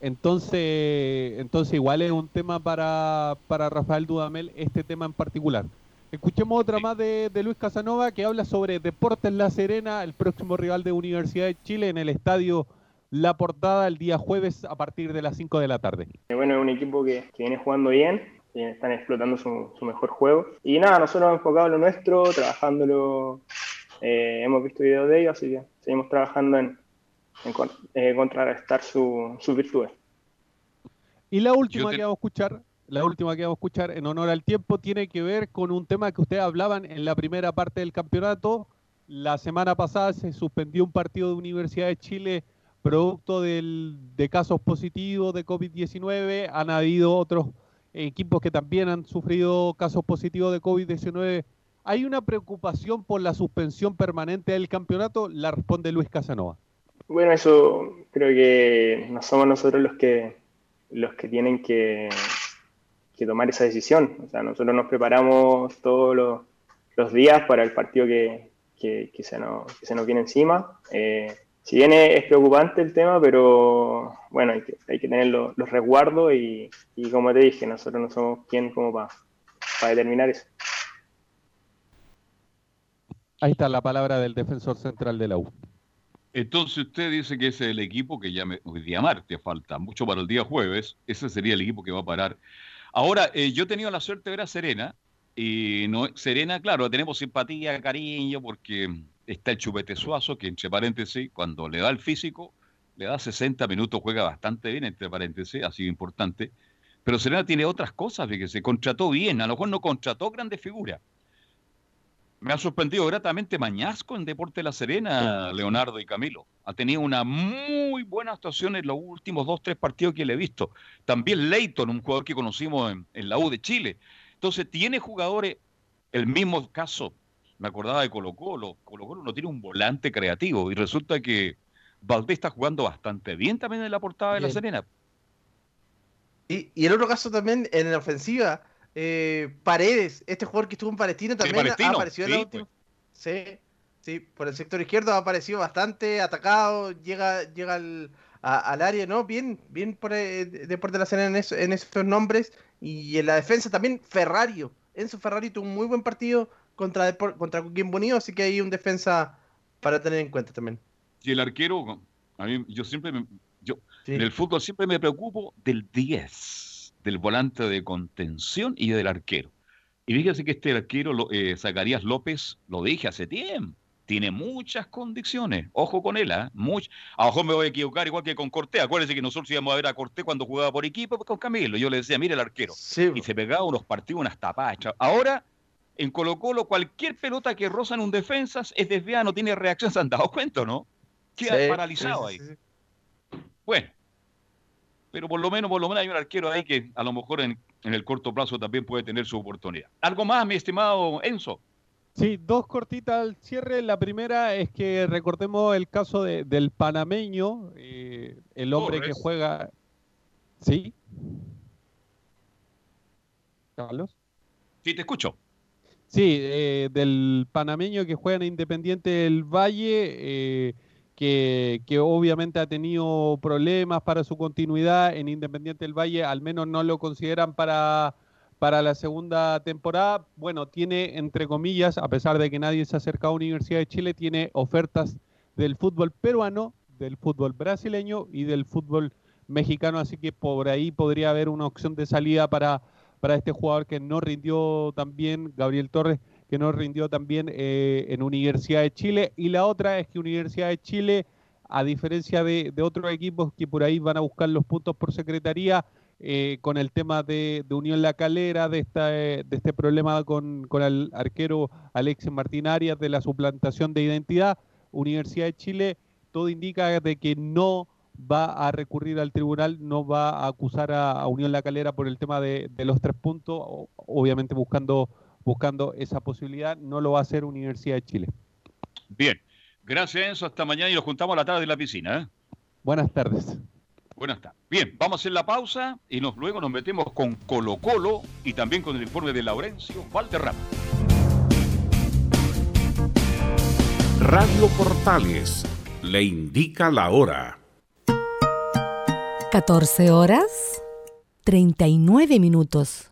Entonces, entonces igual es un tema para, para Rafael Dudamel este tema en particular. Escuchemos otra más de, Luis Casanova que habla sobre Deportes La Serena, el próximo rival de Universidad de Chile en el estadio La Portada el día jueves a partir de las 5 de la tarde.
Eh, bueno, es un equipo que, viene jugando bien, están explotando su, mejor juego. Y nada, nosotros hemos enfocado en lo nuestro, trabajándolo, eh, hemos visto videos de ellos, así que seguimos trabajando en, eh, contrarrestar sus su virtudes.
Y la última que vamos a escuchar la última que vamos a escuchar en honor al tiempo tiene que ver con un tema que ustedes hablaban en la primera parte del campeonato. La semana pasada se suspendió un partido de Universidad de Chile producto de casos positivos de COVID-19. Han habido otros equipos que también han sufrido casos positivos de COVID-19. ¿Hay una preocupación por la suspensión permanente del campeonato? La responde Luis Casanova.
Bueno, eso creo que no somos nosotros los que los que tienen que tomar esa decisión. O sea, nosotros nos preparamos todos los, días para el partido que, se, nos, se nos viene encima. Eh, si bien es, preocupante el tema, pero bueno, hay que, hay que tener los, resguardos y, como te dije, nosotros no somos quien como para, para determinar eso.
Ahí está la palabra del defensor central de la U.
Entonces usted dice que ese es el equipo que ya me, hoy día martes falta mucho para el día jueves. Ese sería el equipo que va a parar Ahora, eh, yo he tenido la suerte de ver a Serena, y no, Serena, claro, tenemos simpatía, cariño, porque está el chupete suazo, que entre paréntesis, cuando le da el físico, le da 60 minutos, juega bastante bien, entre paréntesis, ha sido importante. Pero Serena tiene otras cosas, fíjese, contrató bien, a lo mejor no contrató grandes figuras, me ha sorprendido gratamente Mañasco en Deporte La Serena, Leonardo y Camilo. Ha tenido una muy buena actuación en los últimos dos, tres partidos que le he visto. También Leighton, un jugador que conocimos en, la U de Chile. Entonces, tiene jugadores, el mismo caso, me acordaba de Colo Colo. Colo Colo no tiene un volante creativo y resulta que Valdés está jugando bastante bien también en la portada de La Serena.
Y, y el otro caso también en la ofensiva eh, Paredes, este jugador que estuvo en Palestino también ha aparecido en la última. Pues. Sí, sí, por el sector izquierdo ha aparecido bastante atacado, llega, llega al, área, ¿no? Bien, bien por eh, Deporte de la Serena en, en, esos nombres. Y en la defensa también Ferrario. Enzo Ferrari tuvo un muy buen partido contra, contra Coquín Bonito, así que hay un defensa para tener en cuenta también.
Y el arquero, a mí, yo siempre, yo, en el fútbol siempre me preocupo del 10 del volante de contención y del arquero. Y fíjese que este arquero, eh, Zacarías López, lo dije hace tiempo, tiene muchas condiciones. Ojo con él, ¿eh? Much... A lo mejor me voy a equivocar igual que con Cortés. Acuérdense que nosotros íbamos a ver a Cortés cuando jugaba por equipo con Camilo. Yo le decía, mire el arquero. Y se pegaba unos partidos, unas tapadas. Ahora, en Colo Colo, cualquier pelota que roza en un defensas es desviada, no tiene reacción. ¿Se han dado cuenta, no? Queda paralizado ahí. Bueno, pero por lo menos, por lo menos hay un arquero ahí que a lo mejor en, el corto plazo también puede tener su oportunidad. ¿Algo más, mi estimado Enzo?
Sí, dos cortitas al cierre. La primera es que recordemos el caso del panameño, eh, el hombre que juega. ¿Sí?
Carlos. Sí, te escucho.
Sí, eh, del panameño que juega en Independiente del Valle. Eh, que, obviamente ha tenido problemas para su continuidad en Independiente del Valle, al menos no lo consideran para, para la segunda temporada. Bueno, tiene, entre comillas, a pesar de que nadie se ha acercado a Universidad de Chile, tiene ofertas del fútbol peruano, del fútbol brasileño y del fútbol mexicano, así que por ahí podría haber una opción de salida para, para este jugador que no rindió también, Gabriel Torres, que no rindió también eh, en Universidad de Chile. Y la otra es que Universidad de Chile, a diferencia de, otros equipos que por ahí van a buscar los puntos por secretaría, eh, con el tema de, Unión La Calera, de, esta, de este problema con, con el arquero Alexis Martín Arias, de la suplantación de identidad, Universidad de Chile, todo indica de que no va a recurrir al tribunal, no va a acusar a, Unión La Calera por el tema de, los tres puntos, obviamente buscando, buscando esa posibilidad, no lo va a hacer Universidad de Chile.
Bien, gracias Enzo, hasta mañana y nos juntamos a la tarde en la piscina. ¿eh?
Buenas tardes.
Buenas tardes. Bien, vamos a hacer la pausa y nos, luego nos metemos con Colo Colo y también con el informe de Laurencio Valderrama.
Radio Portales le indica la hora.
14 horas 39 minutos.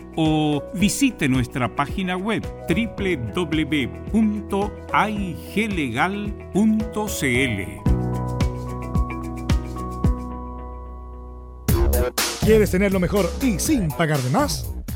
o visite nuestra página web www.aiglegal.cl.
¿Quieres tener lo mejor y sin pagar de más?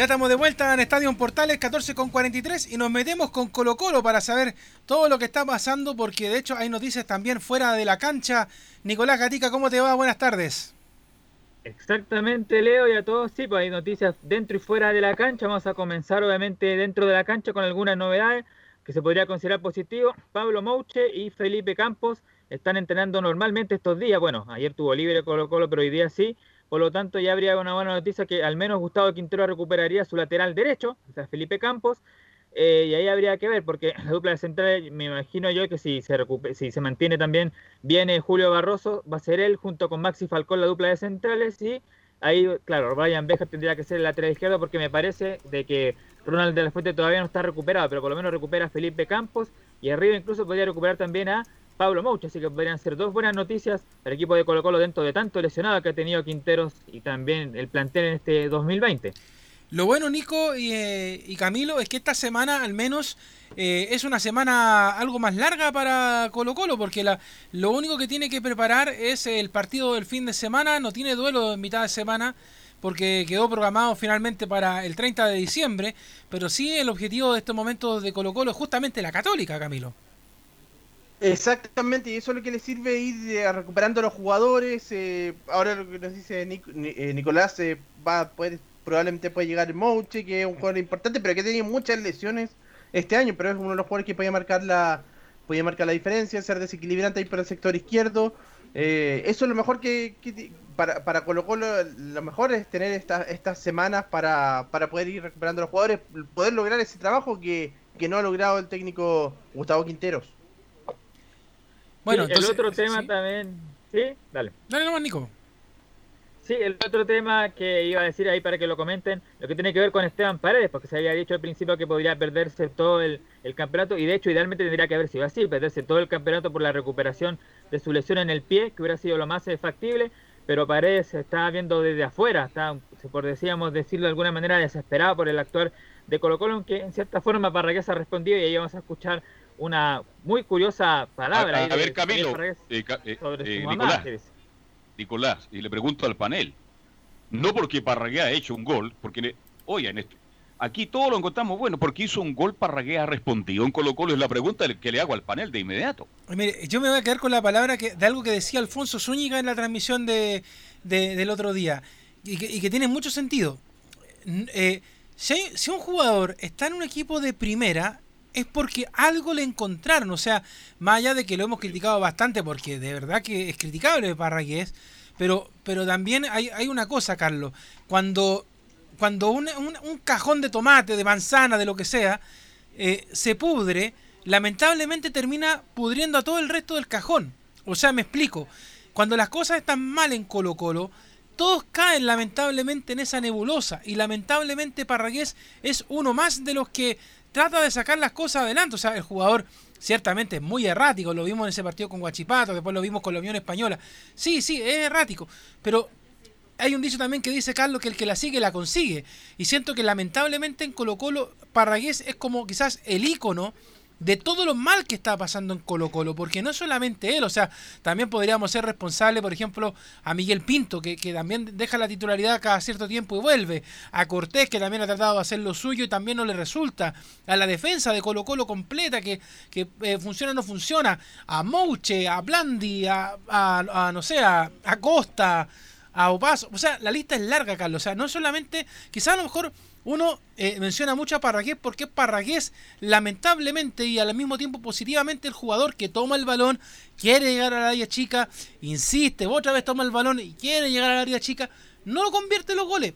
Ya estamos de vuelta en Estadio Portales 14 con 43 y nos metemos con Colo Colo para saber todo lo que está pasando porque de hecho hay noticias también fuera de la cancha. Nicolás Gatica, ¿cómo te va? Buenas tardes.
Exactamente, Leo, y a todos, sí, pues hay noticias dentro y fuera de la cancha. Vamos a comenzar obviamente dentro de la cancha con algunas novedades que se podría considerar positivo. Pablo Mouche y Felipe Campos están entrenando normalmente estos días. Bueno, ayer tuvo libre Colo Colo, pero hoy día sí. Por lo tanto, ya habría una buena noticia que al menos Gustavo Quintero recuperaría su lateral derecho, o sea, Felipe Campos. Eh, y ahí habría que ver, porque la dupla de centrales, me imagino yo que si se, si se mantiene también viene Julio Barroso, va a ser él junto con Maxi Falcón la dupla de centrales. Y ahí, claro, Ryan Beja tendría que ser el lateral izquierdo, porque me parece de que Ronald de la Fuente todavía no está recuperado, pero por lo menos recupera a Felipe Campos. Y arriba incluso podría recuperar también a Pablo Mouche, así que podrían ser dos buenas noticias para el equipo de Colo Colo dentro de tanto lesionado que ha tenido Quinteros y también el plantel en este 2020.
Lo bueno, Nico y, eh, y Camilo, es que esta semana al menos eh, es una semana algo más larga para Colo Colo, porque lo único que tiene que preparar es el partido del fin de semana, no tiene duelo en mitad de semana, porque quedó programado finalmente para el 30 de diciembre, pero sí el objetivo de estos momentos de Colo Colo es justamente la católica, Camilo.
Exactamente, y eso es lo que le sirve ir eh, recuperando a los jugadores. eh, ahora lo que nos dice Nic- Ni- eh, Nicolás eh, va a probablemente puede llegar Mouche, que es un jugador importante, pero que tiene muchas lesiones este año, pero es uno de los jugadores que podía marcar la, podía marcar la diferencia, ser desequilibrante ahí por el sector izquierdo. Eh, eso es lo mejor que, que para, para Colo Colo, lo mejor es tener esta- estas semanas para, para poder ir recuperando a los jugadores, poder lograr ese trabajo que, que no ha logrado el técnico Gustavo Quinteros.
Bueno,
Sí,
entonces-
el otro tema también. Sí, dale.
Dale nomás, Nico.
Sí, el otro tema que iba a decir ahí para que lo comenten, lo que tiene que ver con Esteban Paredes, porque se había dicho al principio que podría perderse todo el, el campeonato, y de hecho idealmente tendría que haber sido así, perderse todo el campeonato por la recuperación de su lesión en el pie, que hubiera sido lo más eh, factible, pero Paredes se está viendo desde afuera, está, por decíamos decirlo de alguna manera, desesperado por el actuar de Colo Colo, aunque en cierta forma Parragués ha respondido y ahí vamos a escuchar una muy curiosa palabra.
A, a
de
ver, Camilo, eh, eh,
sobre
eh,
su mamá,
Nicolás. Nicolás, y le pregunto al panel, no porque Parragué ha hecho un gol, porque, le- oigan, esto, aquí todo lo encontramos bueno, porque hizo un gol, Parragué ha respondido en Colo Colo, es la pregunta que le hago al panel de inmediato.
Mire, yo me voy a quedar con la palabra que, de algo que decía Alfonso Zúñiga en la transmisión de, de- del otro día y que, y que tiene mucho sentido. Eh, si, hay- si un jugador está en un equipo de primera es porque algo le encontraron, o sea, más allá de que lo hemos criticado bastante porque de verdad que es criticable Parragués, pero, pero también hay, hay una cosa, Carlos, cuando, cuando un, un- cajón de tomate, de manzana, de lo que sea, eh, se pudre, lamentablemente termina pudriendo a todo el resto del cajón. O sea, me explico. Cuando las cosas están mal en Colo Colo, todos caen lamentablemente en esa nebulosa. Y lamentablemente Parragués es uno más de los que trata de sacar las cosas adelante. O sea, el jugador ciertamente es muy errático. Lo vimos en ese partido con Guachipato, después lo vimos con la Unión Española. Sí, sí, es errático. Pero hay un dicho también que dice Carlos que el que la sigue la consigue. Y siento que lamentablemente en Colo Colo Parragués es como quizás el ícono de todo lo mal que está pasando en Colo Colo, porque no solamente él, o sea, también podríamos ser responsables, por ejemplo, a Miguel Pinto, que, que también deja la titularidad cada cierto tiempo y vuelve, a Cortés, que también ha tratado de hacer lo suyo y también no le resulta, a la defensa de Colo Colo completa, que, que eh, funciona o no funciona, a Mouche, a Blandi, a, a- no sé, a, a Costa, a Opaso, o sea, la lista es larga, Carlos, o sea, no solamente, quizás a lo mejor uno eh, menciona mucho a Parragués porque Parragués, lamentablemente y al mismo tiempo positivamente, el jugador que toma el balón, quiere llegar al área chica, insiste, otra vez toma el balón y quiere llegar al área chica, no lo convierte en los goles.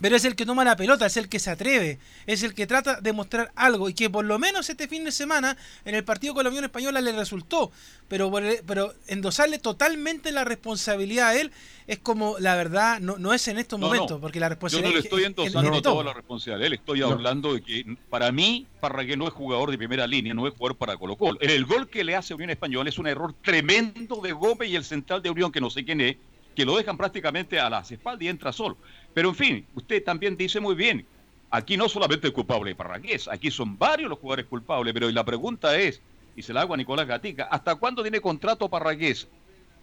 Pero es el que toma la pelota, es el que se atreve, es el que trata de mostrar algo y que por lo menos este fin de semana en el partido con la Unión Española le resultó. Pero, pero endosarle totalmente la responsabilidad a él es como, la verdad, no, no es en estos
No,
momentos,
no.
porque la
Yo no
responsabilidad
le
es-
estoy
es- es- es
endosando toda la responsabilidad. Le estoy hablando de que para mí Parragué no es jugador de primera línea, no es jugador para Colo Colo. En el gol que le hace Unión Española es un error tremendo de Gómez y el central de Unión, que no sé quién es, que lo dejan prácticamente a las espaldas y entra solo. Pero en fin, usted también dice muy bien, aquí no solamente el culpable Parragués, aquí son varios los jugadores culpables, pero la pregunta es, y se la hago a Nicolás Gatica, ¿hasta cuándo tiene contrato Parragués?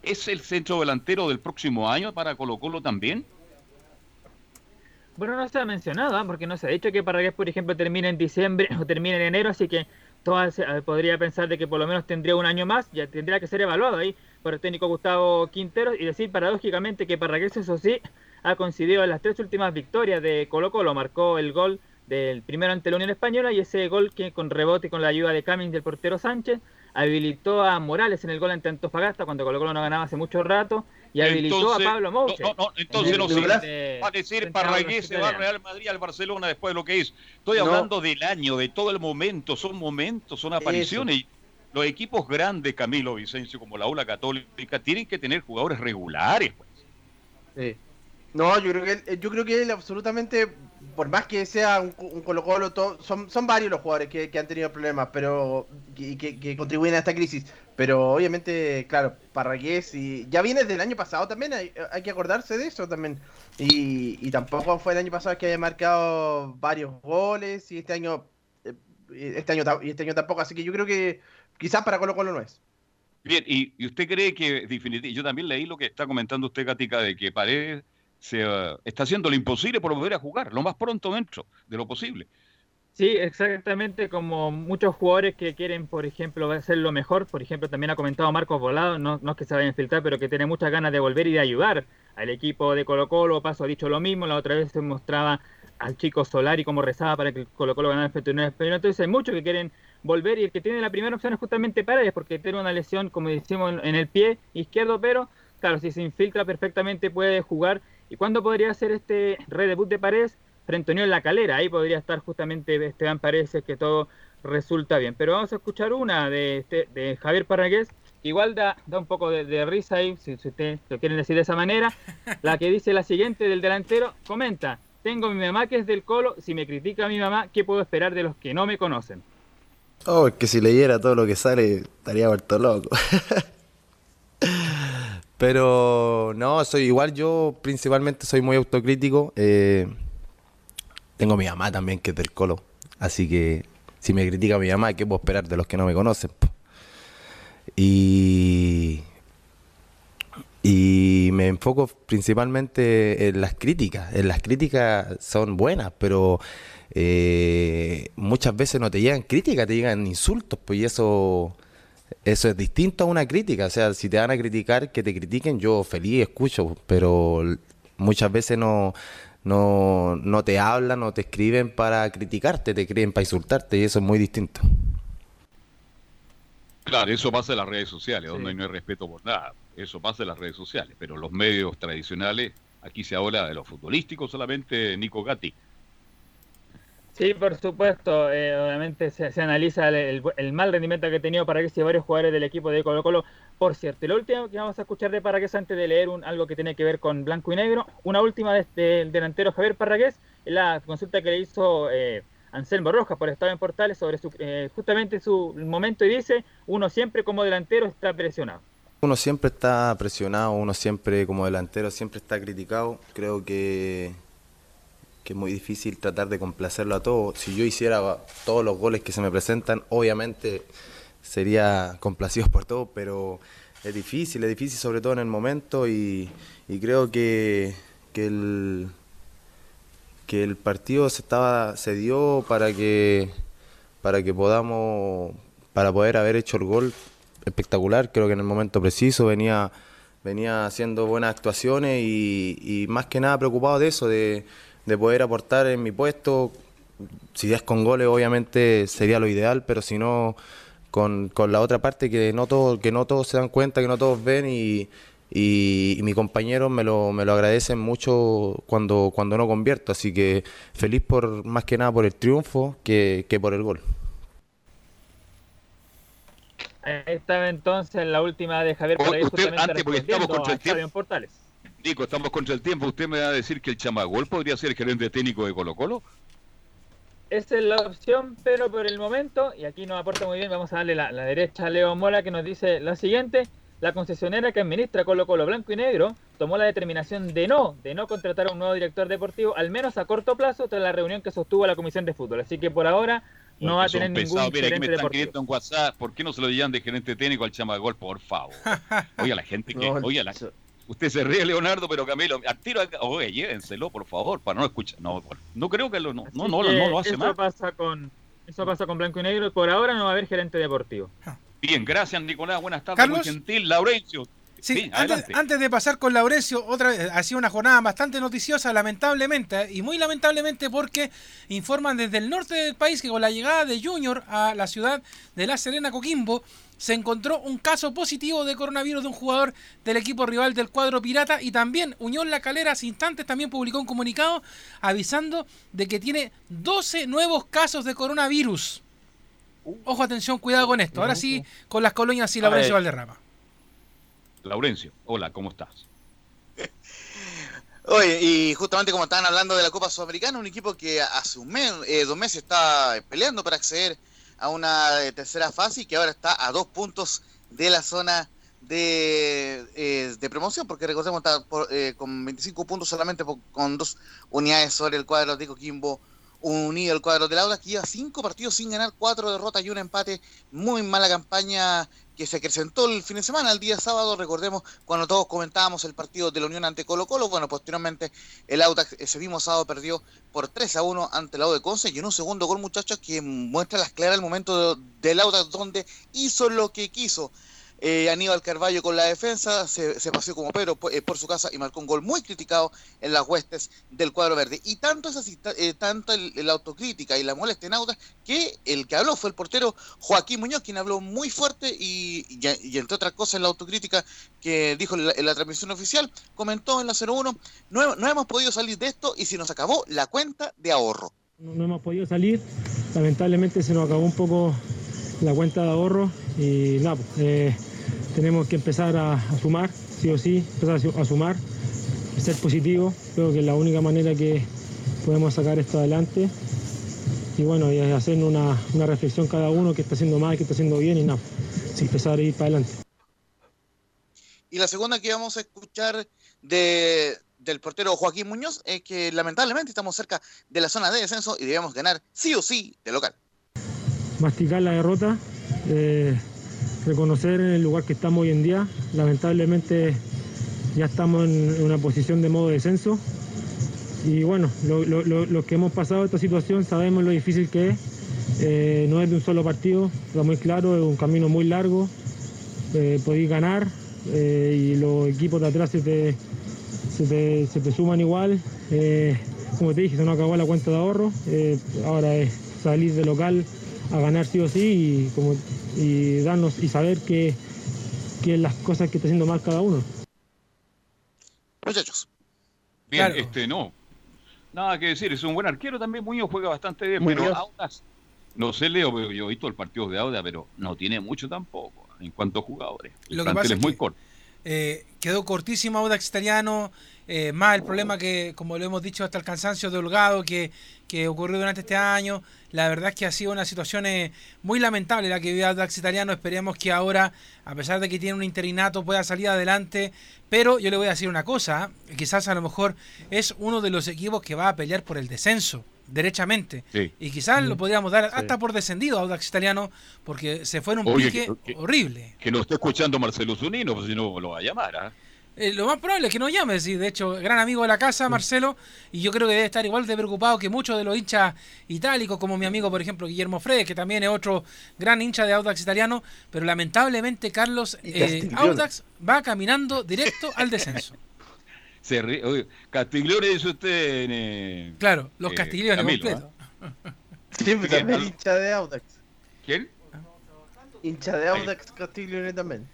¿Es el centro delantero del próximo año para Colo Colo también?
Bueno, no se ha mencionado, ¿ah? porque no se ha dicho que Parragués, por ejemplo, termine en diciembre o termine en enero, así que todo se- eh, podría pensar de que por lo menos tendría un año más, ya tendría que ser evaluado ahí por el técnico Gustavo Quinteros y decir paradójicamente que Parragués, eso sí, ha coincidido en las tres últimas victorias de Colo Colo, marcó el gol del primero ante la Unión Española y ese gol que con rebote y con la ayuda de Cummings del portero Sánchez habilitó a Morales en el gol ante Antofagasta cuando Colo Colo no ganaba hace mucho rato y habilitó
Entonces-
a Pablo Mouche.
No, entonces no
En de-
va a decir
a
Parragués se va
italianos.
Real Madrid, al Barcelona después de lo que hizo. Estoy
No.
hablando del año, de todo el momento, son momentos, son apariciones. Y los equipos grandes, Camilo Vicencio, como la Aula Católica, tienen que tener jugadores regulares. Pues.
No, yo creo que él, yo creo que él absolutamente, por más que sea un, Colo Colo, son, son varios los jugadores que, que han tenido problemas, pero que, que, que, contribuyen a esta crisis. Pero obviamente, claro, Parragués y ya viene del año pasado también, hay, hay que acordarse de eso también. Y, y, tampoco fue el año pasado que haya marcado varios goles y este año, eh, este año y este año tampoco. Así que yo creo que quizás para Colo Colo no es.
Bien, y, y usted cree que definitivamente, yo también leí lo que está comentando usted, Gatica, de que Paredes se uh, está haciendo lo imposible por volver a jugar, lo más pronto dentro de lo posible.
Sí, exactamente como muchos jugadores que quieren, por ejemplo, hacer lo mejor. Por ejemplo, también ha comentado Marcos Volado, no, no es que se vaya a infiltrar, pero que tiene muchas ganas de volver y de ayudar al equipo de Colo Colo. Paso ha dicho lo mismo, la otra vez se mostraba al chico Solari cómo rezaba para que Colo Colo ganara el Pero entonces hay muchos que quieren volver y el que tiene la primera opción es justamente Paredes, porque tiene una lesión, como decimos, en el pie izquierdo, pero claro, si se infiltra perfectamente puede jugar ¿Y cuándo podría ser este redebut de Paredes? Frente a Unión La Calera, ahí podría estar justamente Esteban Paredes, que todo resulta bien. Pero vamos a escuchar una de, este, de Javier Parragués, igual da, da un poco de, risa ahí, si, si ustedes lo quieren decir de esa manera. La que dice la siguiente del delantero, comenta, tengo mi mamá que es del Colo, si me critica mi mamá, ¿qué puedo esperar de los que no me conocen?
Oh, es que si leyera todo lo que sale, estaría vuelto loco. Pero no, soy igual, yo principalmente soy muy autocrítico. Eh, tengo mi mamá también que es del colo. Así que si me critica mi mamá, ¿qué puedo esperar de los que no me conocen? Y, y me enfoco principalmente en las críticas. En las críticas son buenas, pero eh, muchas veces no te llegan críticas, te llegan insultos, pues y eso eso es distinto a una crítica. O sea, si te van a criticar, que te critiquen, yo feliz escucho, pero muchas veces no, no, no te hablan o te escriben para criticarte, te escriben para insultarte y eso es muy distinto.
Claro, eso pasa en las redes sociales, donde no hay respeto por nada. Eso pasa en las redes sociales, pero los medios tradicionales, aquí se habla de los futbolísticos solamente, Nico Gatti.
Sí, por supuesto. Eh, obviamente se, analiza el, mal rendimiento que ha tenido para que varios jugadores del equipo de Colo Colo. Por cierto, y lo último que vamos a escuchar de Parragués antes de leer un, algo que tiene que ver con blanco y negro. Una última del este, delantero Javier Parragués, la consulta que le hizo eh, Anselmo Rojas por Estado en Portales sobre su, eh, justamente su momento y dice, uno siempre como delantero está presionado.
Uno siempre está presionado, uno siempre como delantero siempre está criticado. Creo que que es muy difícil tratar de complacerlo a todos. Si yo hiciera todos los goles que se me presentan, obviamente sería complacido por todo, pero es difícil, es difícil sobre todo en el momento y, creo que, que, el, que el partido se, estaba, se dio para que, para que podamos, para poder haber hecho el gol espectacular, creo que en el momento preciso venía venía haciendo buenas actuaciones y, y más que nada preocupado de eso, de, de poder aportar en mi puesto. Si es con goles, obviamente sería lo ideal, pero si no, con, la otra parte que no, todo, que no todos se dan cuenta, que no todos ven y, y, mis compañeros me lo, me lo agradecen mucho cuando, cuando no convierto. Así que feliz por más que nada por el triunfo que, por el gol.
Ahí estaba entonces la última de Javier
Usted, antes, porque estamos contra el tiempo. Portales. Nico, estamos contra el tiempo. ¿Usted me va a decir que el Chamagol podría ser el gerente técnico de Colo Colo?
Esa es la opción, pero por el momento, y aquí nos aporta muy bien, vamos a darle la, derecha a Leo Mola que nos dice lo siguiente. La concesionera que administra Colo Colo Blanco y Negro tomó la determinación de no, de no contratar a un nuevo director deportivo, al menos a corto plazo, tras la reunión que sostuvo la Comisión de Fútbol. Así que por ahora no va a tener ningún
Mira, aquí me están en WhatsApp, ¿por qué no se lo llevan de gerente técnico al Chamagol, por favor? Oye, la gente que... oye, la, Usted se ríe, Leonardo, pero Camilo, a tiro Oye, llévenselo, por favor, para no escuchar. No, no creo que lo, no, no, no, lo hace
eso Pasa con, eso pasa con Blanco y Negro y por ahora no va a haber gerente deportivo.
Bien, gracias, Nicolás. Buenas tardes, muy gentil. Laurencio.
Sí, antes, de pasar con Laurencio, otra ha sido una jornada bastante noticiosa, lamentablemente, y muy lamentablemente porque informan desde el norte del país que con la llegada de Junior a la ciudad de La Serena Coquimbo, se encontró un caso positivo de coronavirus de un jugador del equipo rival del cuadro pirata y también Unión La Calera hace instantes también publicó un comunicado avisando de que tiene 12 nuevos casos de coronavirus. Ojo, atención, cuidado con esto. Ahora sí, con las colonias y Laurencio Valderrama.
Laurencio, hola, ¿cómo estás?
Oye, y justamente como estaban hablando de la Copa Sudamericana, un equipo que hace un mes, eh, dos meses está peleando para acceder a una eh, tercera fase y que ahora está a dos puntos de la zona de, eh, de promoción, porque recordemos está por, eh, con 25 puntos solamente por- con dos unidades sobre el cuadro de Coquimbo unido el cuadro del Audax, que lleva cinco partidos sin ganar, cuatro derrotas y un empate. Muy mala campaña que se acrecentó el fin de semana, el día sábado, recordemos cuando todos comentábamos el partido de la Unión ante Colo Colo, bueno, posteriormente el Audax ese mismo sábado perdió por 3 a 1 ante el Audax de Conce y en un segundo gol, muchachos, que muestra las claras el momento de- del Audax donde hizo lo que quiso. Eh, Aníbal Carballo con la defensa se, se paseó como Pedro por, eh, por su casa y marcó un gol muy criticado en las huestes del cuadro verde. Y tanto es así, eh, tanto el autocrítica y la molestia en Audax que el que habló fue el portero Joaquín Muñoz, quien habló muy fuerte y, entre otras cosas en la autocrítica que dijo en la, la transmisión oficial, comentó en la 01, no, no hemos podido salir de esto y se nos acabó la cuenta de ahorro.
No, no hemos podido salir, lamentablemente se nos acabó un poco la cuenta de ahorro y nada, pues, eh, tenemos que empezar a, a sumar, sí o sí, empezar a su- a sumar, ser positivo, creo que es la única manera que podemos sacar esto adelante y bueno, y hacer una, una reflexión cada uno, qué está haciendo mal, qué está haciendo bien y nada, sin empezar a ir para adelante.
Y la segunda que vamos a escuchar de, del portero Joaquín Muñoz es que lamentablemente estamos cerca de la zona de descenso y debemos ganar sí o sí de local.
masticar la derrota, eh, reconocer el lugar que estamos hoy en día. Lamentablemente ya estamos en en una posición de modo descenso. Y bueno, lo- lo- los que hemos pasado esta situación sabemos lo difícil que es. Eh, no es de un solo partido, está muy claro, es un camino muy largo. Eh, podéis ganar eh, y los equipos de atrás se te, se te, se te suman igual. Eh, como te dije, se nos acabó la cuenta de ahorro. Ahora es salir de local a ganar sí o sí y, como, y darnos y saber que, que las cosas que está haciendo mal cada uno.
Muchachos.
Bien,
Claro.
este no. Nada que decir, es un buen arquero también. Muñoz juega bastante bien,
Muñoz.
pero Audax, no sé, Leo, pero yo he visto el partido de Audax, pero no tiene mucho tampoco en cuanto a jugadores. El
Lo que
plantel
pasa
es
es
muy
que-
corto.
Eh, quedó cortísimo Audax Italiano, eh, más el problema que, como lo hemos dicho hasta el cansancio de Holgado que, que ocurrió durante este año. La verdad es que ha sido una situación eh, muy lamentable la que vive Audax Italiano. Esperemos que ahora, a pesar de que tiene un interinato, pueda salir adelante. Pero yo le voy a decir una cosa, ¿eh? quizás a lo mejor es uno de los equipos que va a pelear por el descenso, derechamente.
Sí.
Y quizás lo podríamos dar
Sí.
hasta por descendido a Audax Italiano, porque se fue en un
Oye,
pique
que- que-
horrible.
Que lo esté escuchando Marcelo Zunino, pues si no lo va a llamar. ¿ah?
Eh, lo más probable es que nos llame, sí, de hecho, gran amigo de la casa, Marcelo, y yo creo que debe estar igual de preocupado que muchos de los hinchas itálicos, como mi amigo, por ejemplo, Guillermo Fredes, que también es otro gran hincha de Audax italiano, pero lamentablemente, Carlos, eh. Audax va caminando directo al descenso.
Se ríe- oye, Castiglione dice usted en, eh,
Claro, los
eh,
Castiglione
Camilo,
completo.
¿ah? ¿Quién?
también hincha de Audax.
¿Quién?
Hincha de Audax Castiglione también.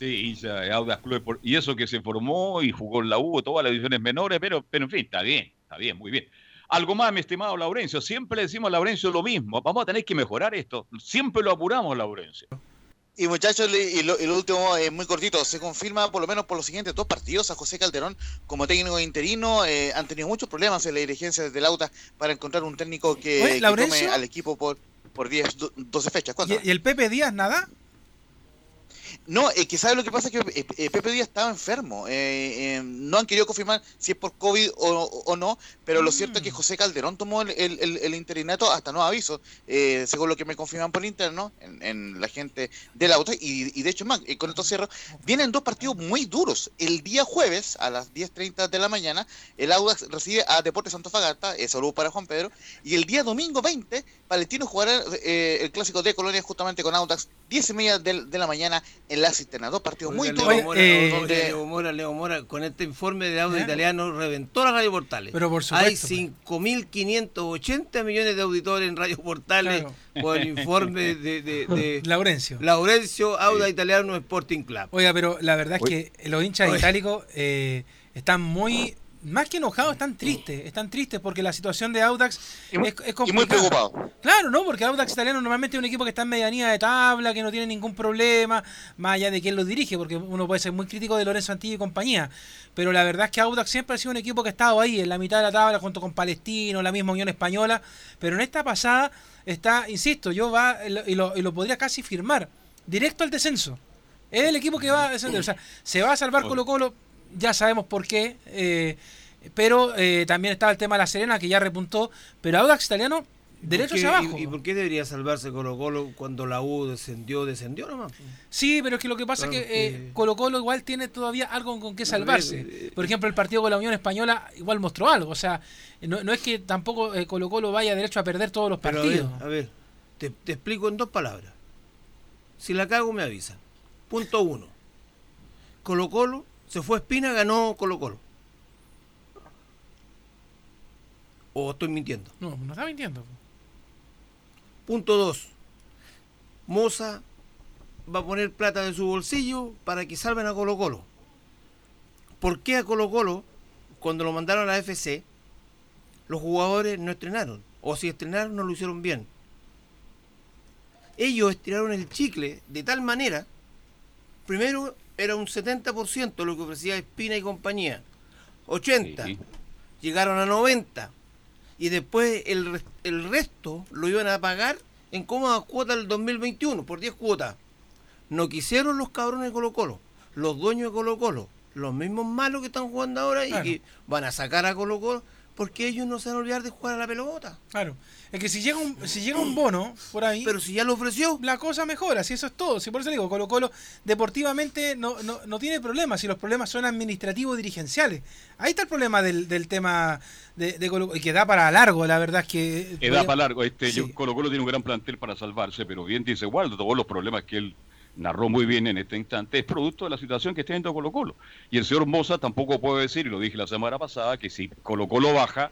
De Audax Club Y eso que se formó y jugó en la U, todas las divisiones menores, pero, pero en fin, está bien, está bien, muy bien. Algo más, mi estimado Laurencio. Siempre le decimos a Laurencio lo mismo. Vamos a tener que mejorar esto. Siempre lo apuramos, Laurencio.
Y muchachos, y lo, y lo último es muy cortito, se confirma por lo menos por los siguientes dos partidos a José Calderón como técnico interino. eh, han tenido muchos problemas en la dirigencia del Auta para encontrar un técnico que,
Oye,
que tome al equipo por por 10, do- 12 fechas. ¿Cuánto?
¿Y, y el Pepe Díaz nada?
No, eh, que sabe lo que pasa es que eh, eh, Pepe Díaz estaba enfermo. eh, eh, no han querido confirmar si es por COVID o, o no, pero lo cierto es que José Calderón tomó el, el- el- interinato hasta no aviso, eh, según lo que me confirman por interno, en, en la gente del auto. Y, y de hecho, más, eh, con esto cierro, vienen dos partidos muy duros. El día jueves, a las 10.30 de la mañana, el Audax recibe a Deportes Antofagasta, eh, saludo para Juan Pedro, y el día domingo 20, Palestino jugará el clásico de Colonia justamente con Audax, 10 y media de, de la mañana en la cisterna. Dos partidos muy duros.
Leo Mora,
eh, donde-
Leo Mora, Leo Mora, con este informe de audio italiano reventó la Radio Portales.
Pero por
Hay
supuesto, pues.
5.580 millones de auditores en Radio Portales
Claro.
por el informe de, de, de
Laurencio.
Laurencio Auda Italiano Sporting Club.
Oiga, pero la verdad es que los hinchas itálicos eh, están muy más que enojados, están tristes. Están tristes porque la situación de Audax
Y muy-
es, es
y muy
complicada.
preocupado.
Claro, ¿no? Porque Audax italiano normalmente es un equipo que está en medianía de tabla, que no tiene ningún problema, más allá de quién lo dirige, porque uno puede ser muy crítico de Lorenzo Antilla y compañía. Pero la verdad es que Audax siempre ha sido un equipo que ha estado ahí, en la mitad de la tabla, junto con Palestino, la misma Unión Española. Pero en esta pasada está, insisto, yo va y lo, y lo podría casi firmar, directo al descenso. Es el equipo que va a descender. O sea, se va a salvar Colo Colo, ya sabemos por qué. eh, pero eh, también estaba el tema de la Serena, que ya repuntó. Pero Audax italiano, derecho
¿Por qué-
hacia abajo.
¿Y, y por qué debería salvarse Colo Colo cuando la U descendió, descendió nomás?
Sí, pero es que lo que pasa
Claro
es que eh, Colo Colo igual tiene todavía algo con qué salvarse.
eh,
Por ejemplo, el partido con la Unión Española igual mostró algo. O sea, no, no es que tampoco eh, Colo Colo vaya derecho a perder todos los
Pero a
partidos.
ver, a ver, te, te explico en dos palabras. Si la cago, me avisa. Punto uno. Colo Colo, se fue Espina, ganó Colo Colo. ¿O estoy mintiendo?
No, no está mintiendo.
Punto 2. Moza va a poner plata de su bolsillo para que salven a Colo Colo. ¿Por qué a Colo Colo, cuando lo mandaron a la FC, los jugadores no estrenaron? O si estrenaron, no lo hicieron bien. Ellos estiraron el chicle de tal manera, primero era un 70% lo que ofrecía Espina y compañía, 80, llegaron a 90, y después el, el resto lo iban a pagar en cómodas cuotas del 2021, por 10 cuotas. No quisieron los cabrones de Colo Colo, los dueños de Colo Colo, los mismos malos que están jugando ahora y
Claro.
que van a sacar a Colo Colo porque ellos no se van a olvidar de jugar a la pelota.
Claro. Es que si llega un, si llega un bono por ahí.
Pero si ya lo ofreció.
La cosa mejora, si eso es todo. Si por eso digo, Colo Colo deportivamente no, no, no tiene problemas, si los problemas son administrativos dirigenciales. Ahí está el problema del, del tema de, de Colo y que da para largo, la verdad es que.
Eh, da para largo. Este,
Sí.
yo- Colo Colo tiene un gran plantel para salvarse, pero bien dice Waldo, todos los problemas que él narró muy bien en este instante es producto de la situación que está viendo Colo Colo. Y el señor Moza tampoco puede decir, y lo dije la semana pasada, que si Colo Colo baja,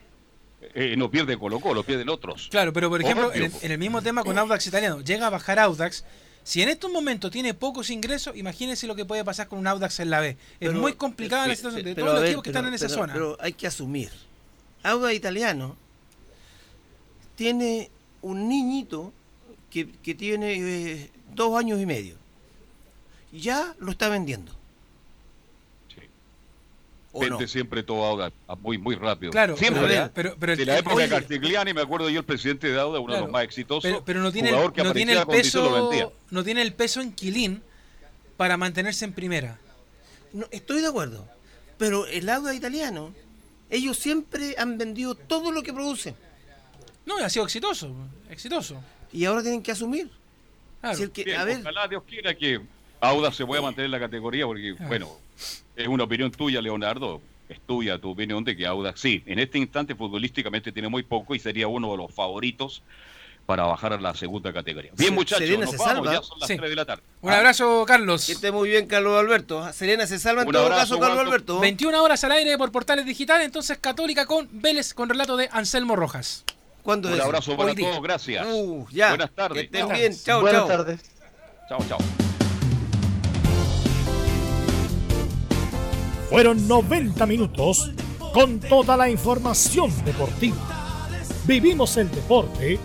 eh, no pierde Colo Colo, pierden otros.
Claro, pero por ejemplo, en el, en el mismo tema con Audax italiano, llega a bajar Audax. Si en estos momentos tiene pocos ingresos, imagínense lo que puede pasar con un Audax en la B. Es
Pero-
muy complicada la
pe-
situación de todos los
ver,
equipos que
pero-
están en esa
pero-
zona.
Pero hay que asumir. Auda Italiano tiene un niñito que, que tiene eh, dos años y medio. Ya lo está vendiendo. ¿O
Vende
no?
siempre todo Auda a- muy, muy rápido.
Claro,
siempre.
pero- pero- pero el-
de la
el-
época de
oye.
Castigliani, me acuerdo yo, el presidente de Auda, uno de los más exitosos.
pero, pero no tiene, el,
jugador que
no tiene el
lo
peso no tiene el peso en Quilín para mantenerse en primera.
No, estoy de acuerdo. Pero el Auda Italiano, ellos siempre han vendido todo lo que producen.
No, y ha sido exitoso, exitoso.
Y ahora tienen que asumir.
Claro.
Si el que-
Bien,
a ver,
Ojalá Dios quiera que Auda se pueda mantener en la categoría, porque, bueno, es una opinión tuya, Leonardo. Es tuya tu opinión de que Auda, sí, en este instante futbolísticamente tiene muy poco y sería uno de los favoritos para bajar a la segunda categoría. Bien, muchachos,
Serena
nos
se
vamos,
salva.
ya son las
Sí.
3 de la tarde.
Un abrazo, Carlos.
que esté muy bien, Carlos Alberto. Serena se salva en
Un
todo
abrazo,
caso, Carlos. Alberto.
21 horas al aire por Portales Digital, entonces Católica con Vélez con relato de Anselmo Rojas.
¿Cuándo
Un
es?
abrazo para
Hoy día.
todos, gracias.
Uh, ya.
Buenas tardes.
Que estén
Chao.
bien. Chao,
Buenas
chao.
tardes. Chao, chao.
Fueron 90 minutos con toda la información deportiva. Vivimos el deporte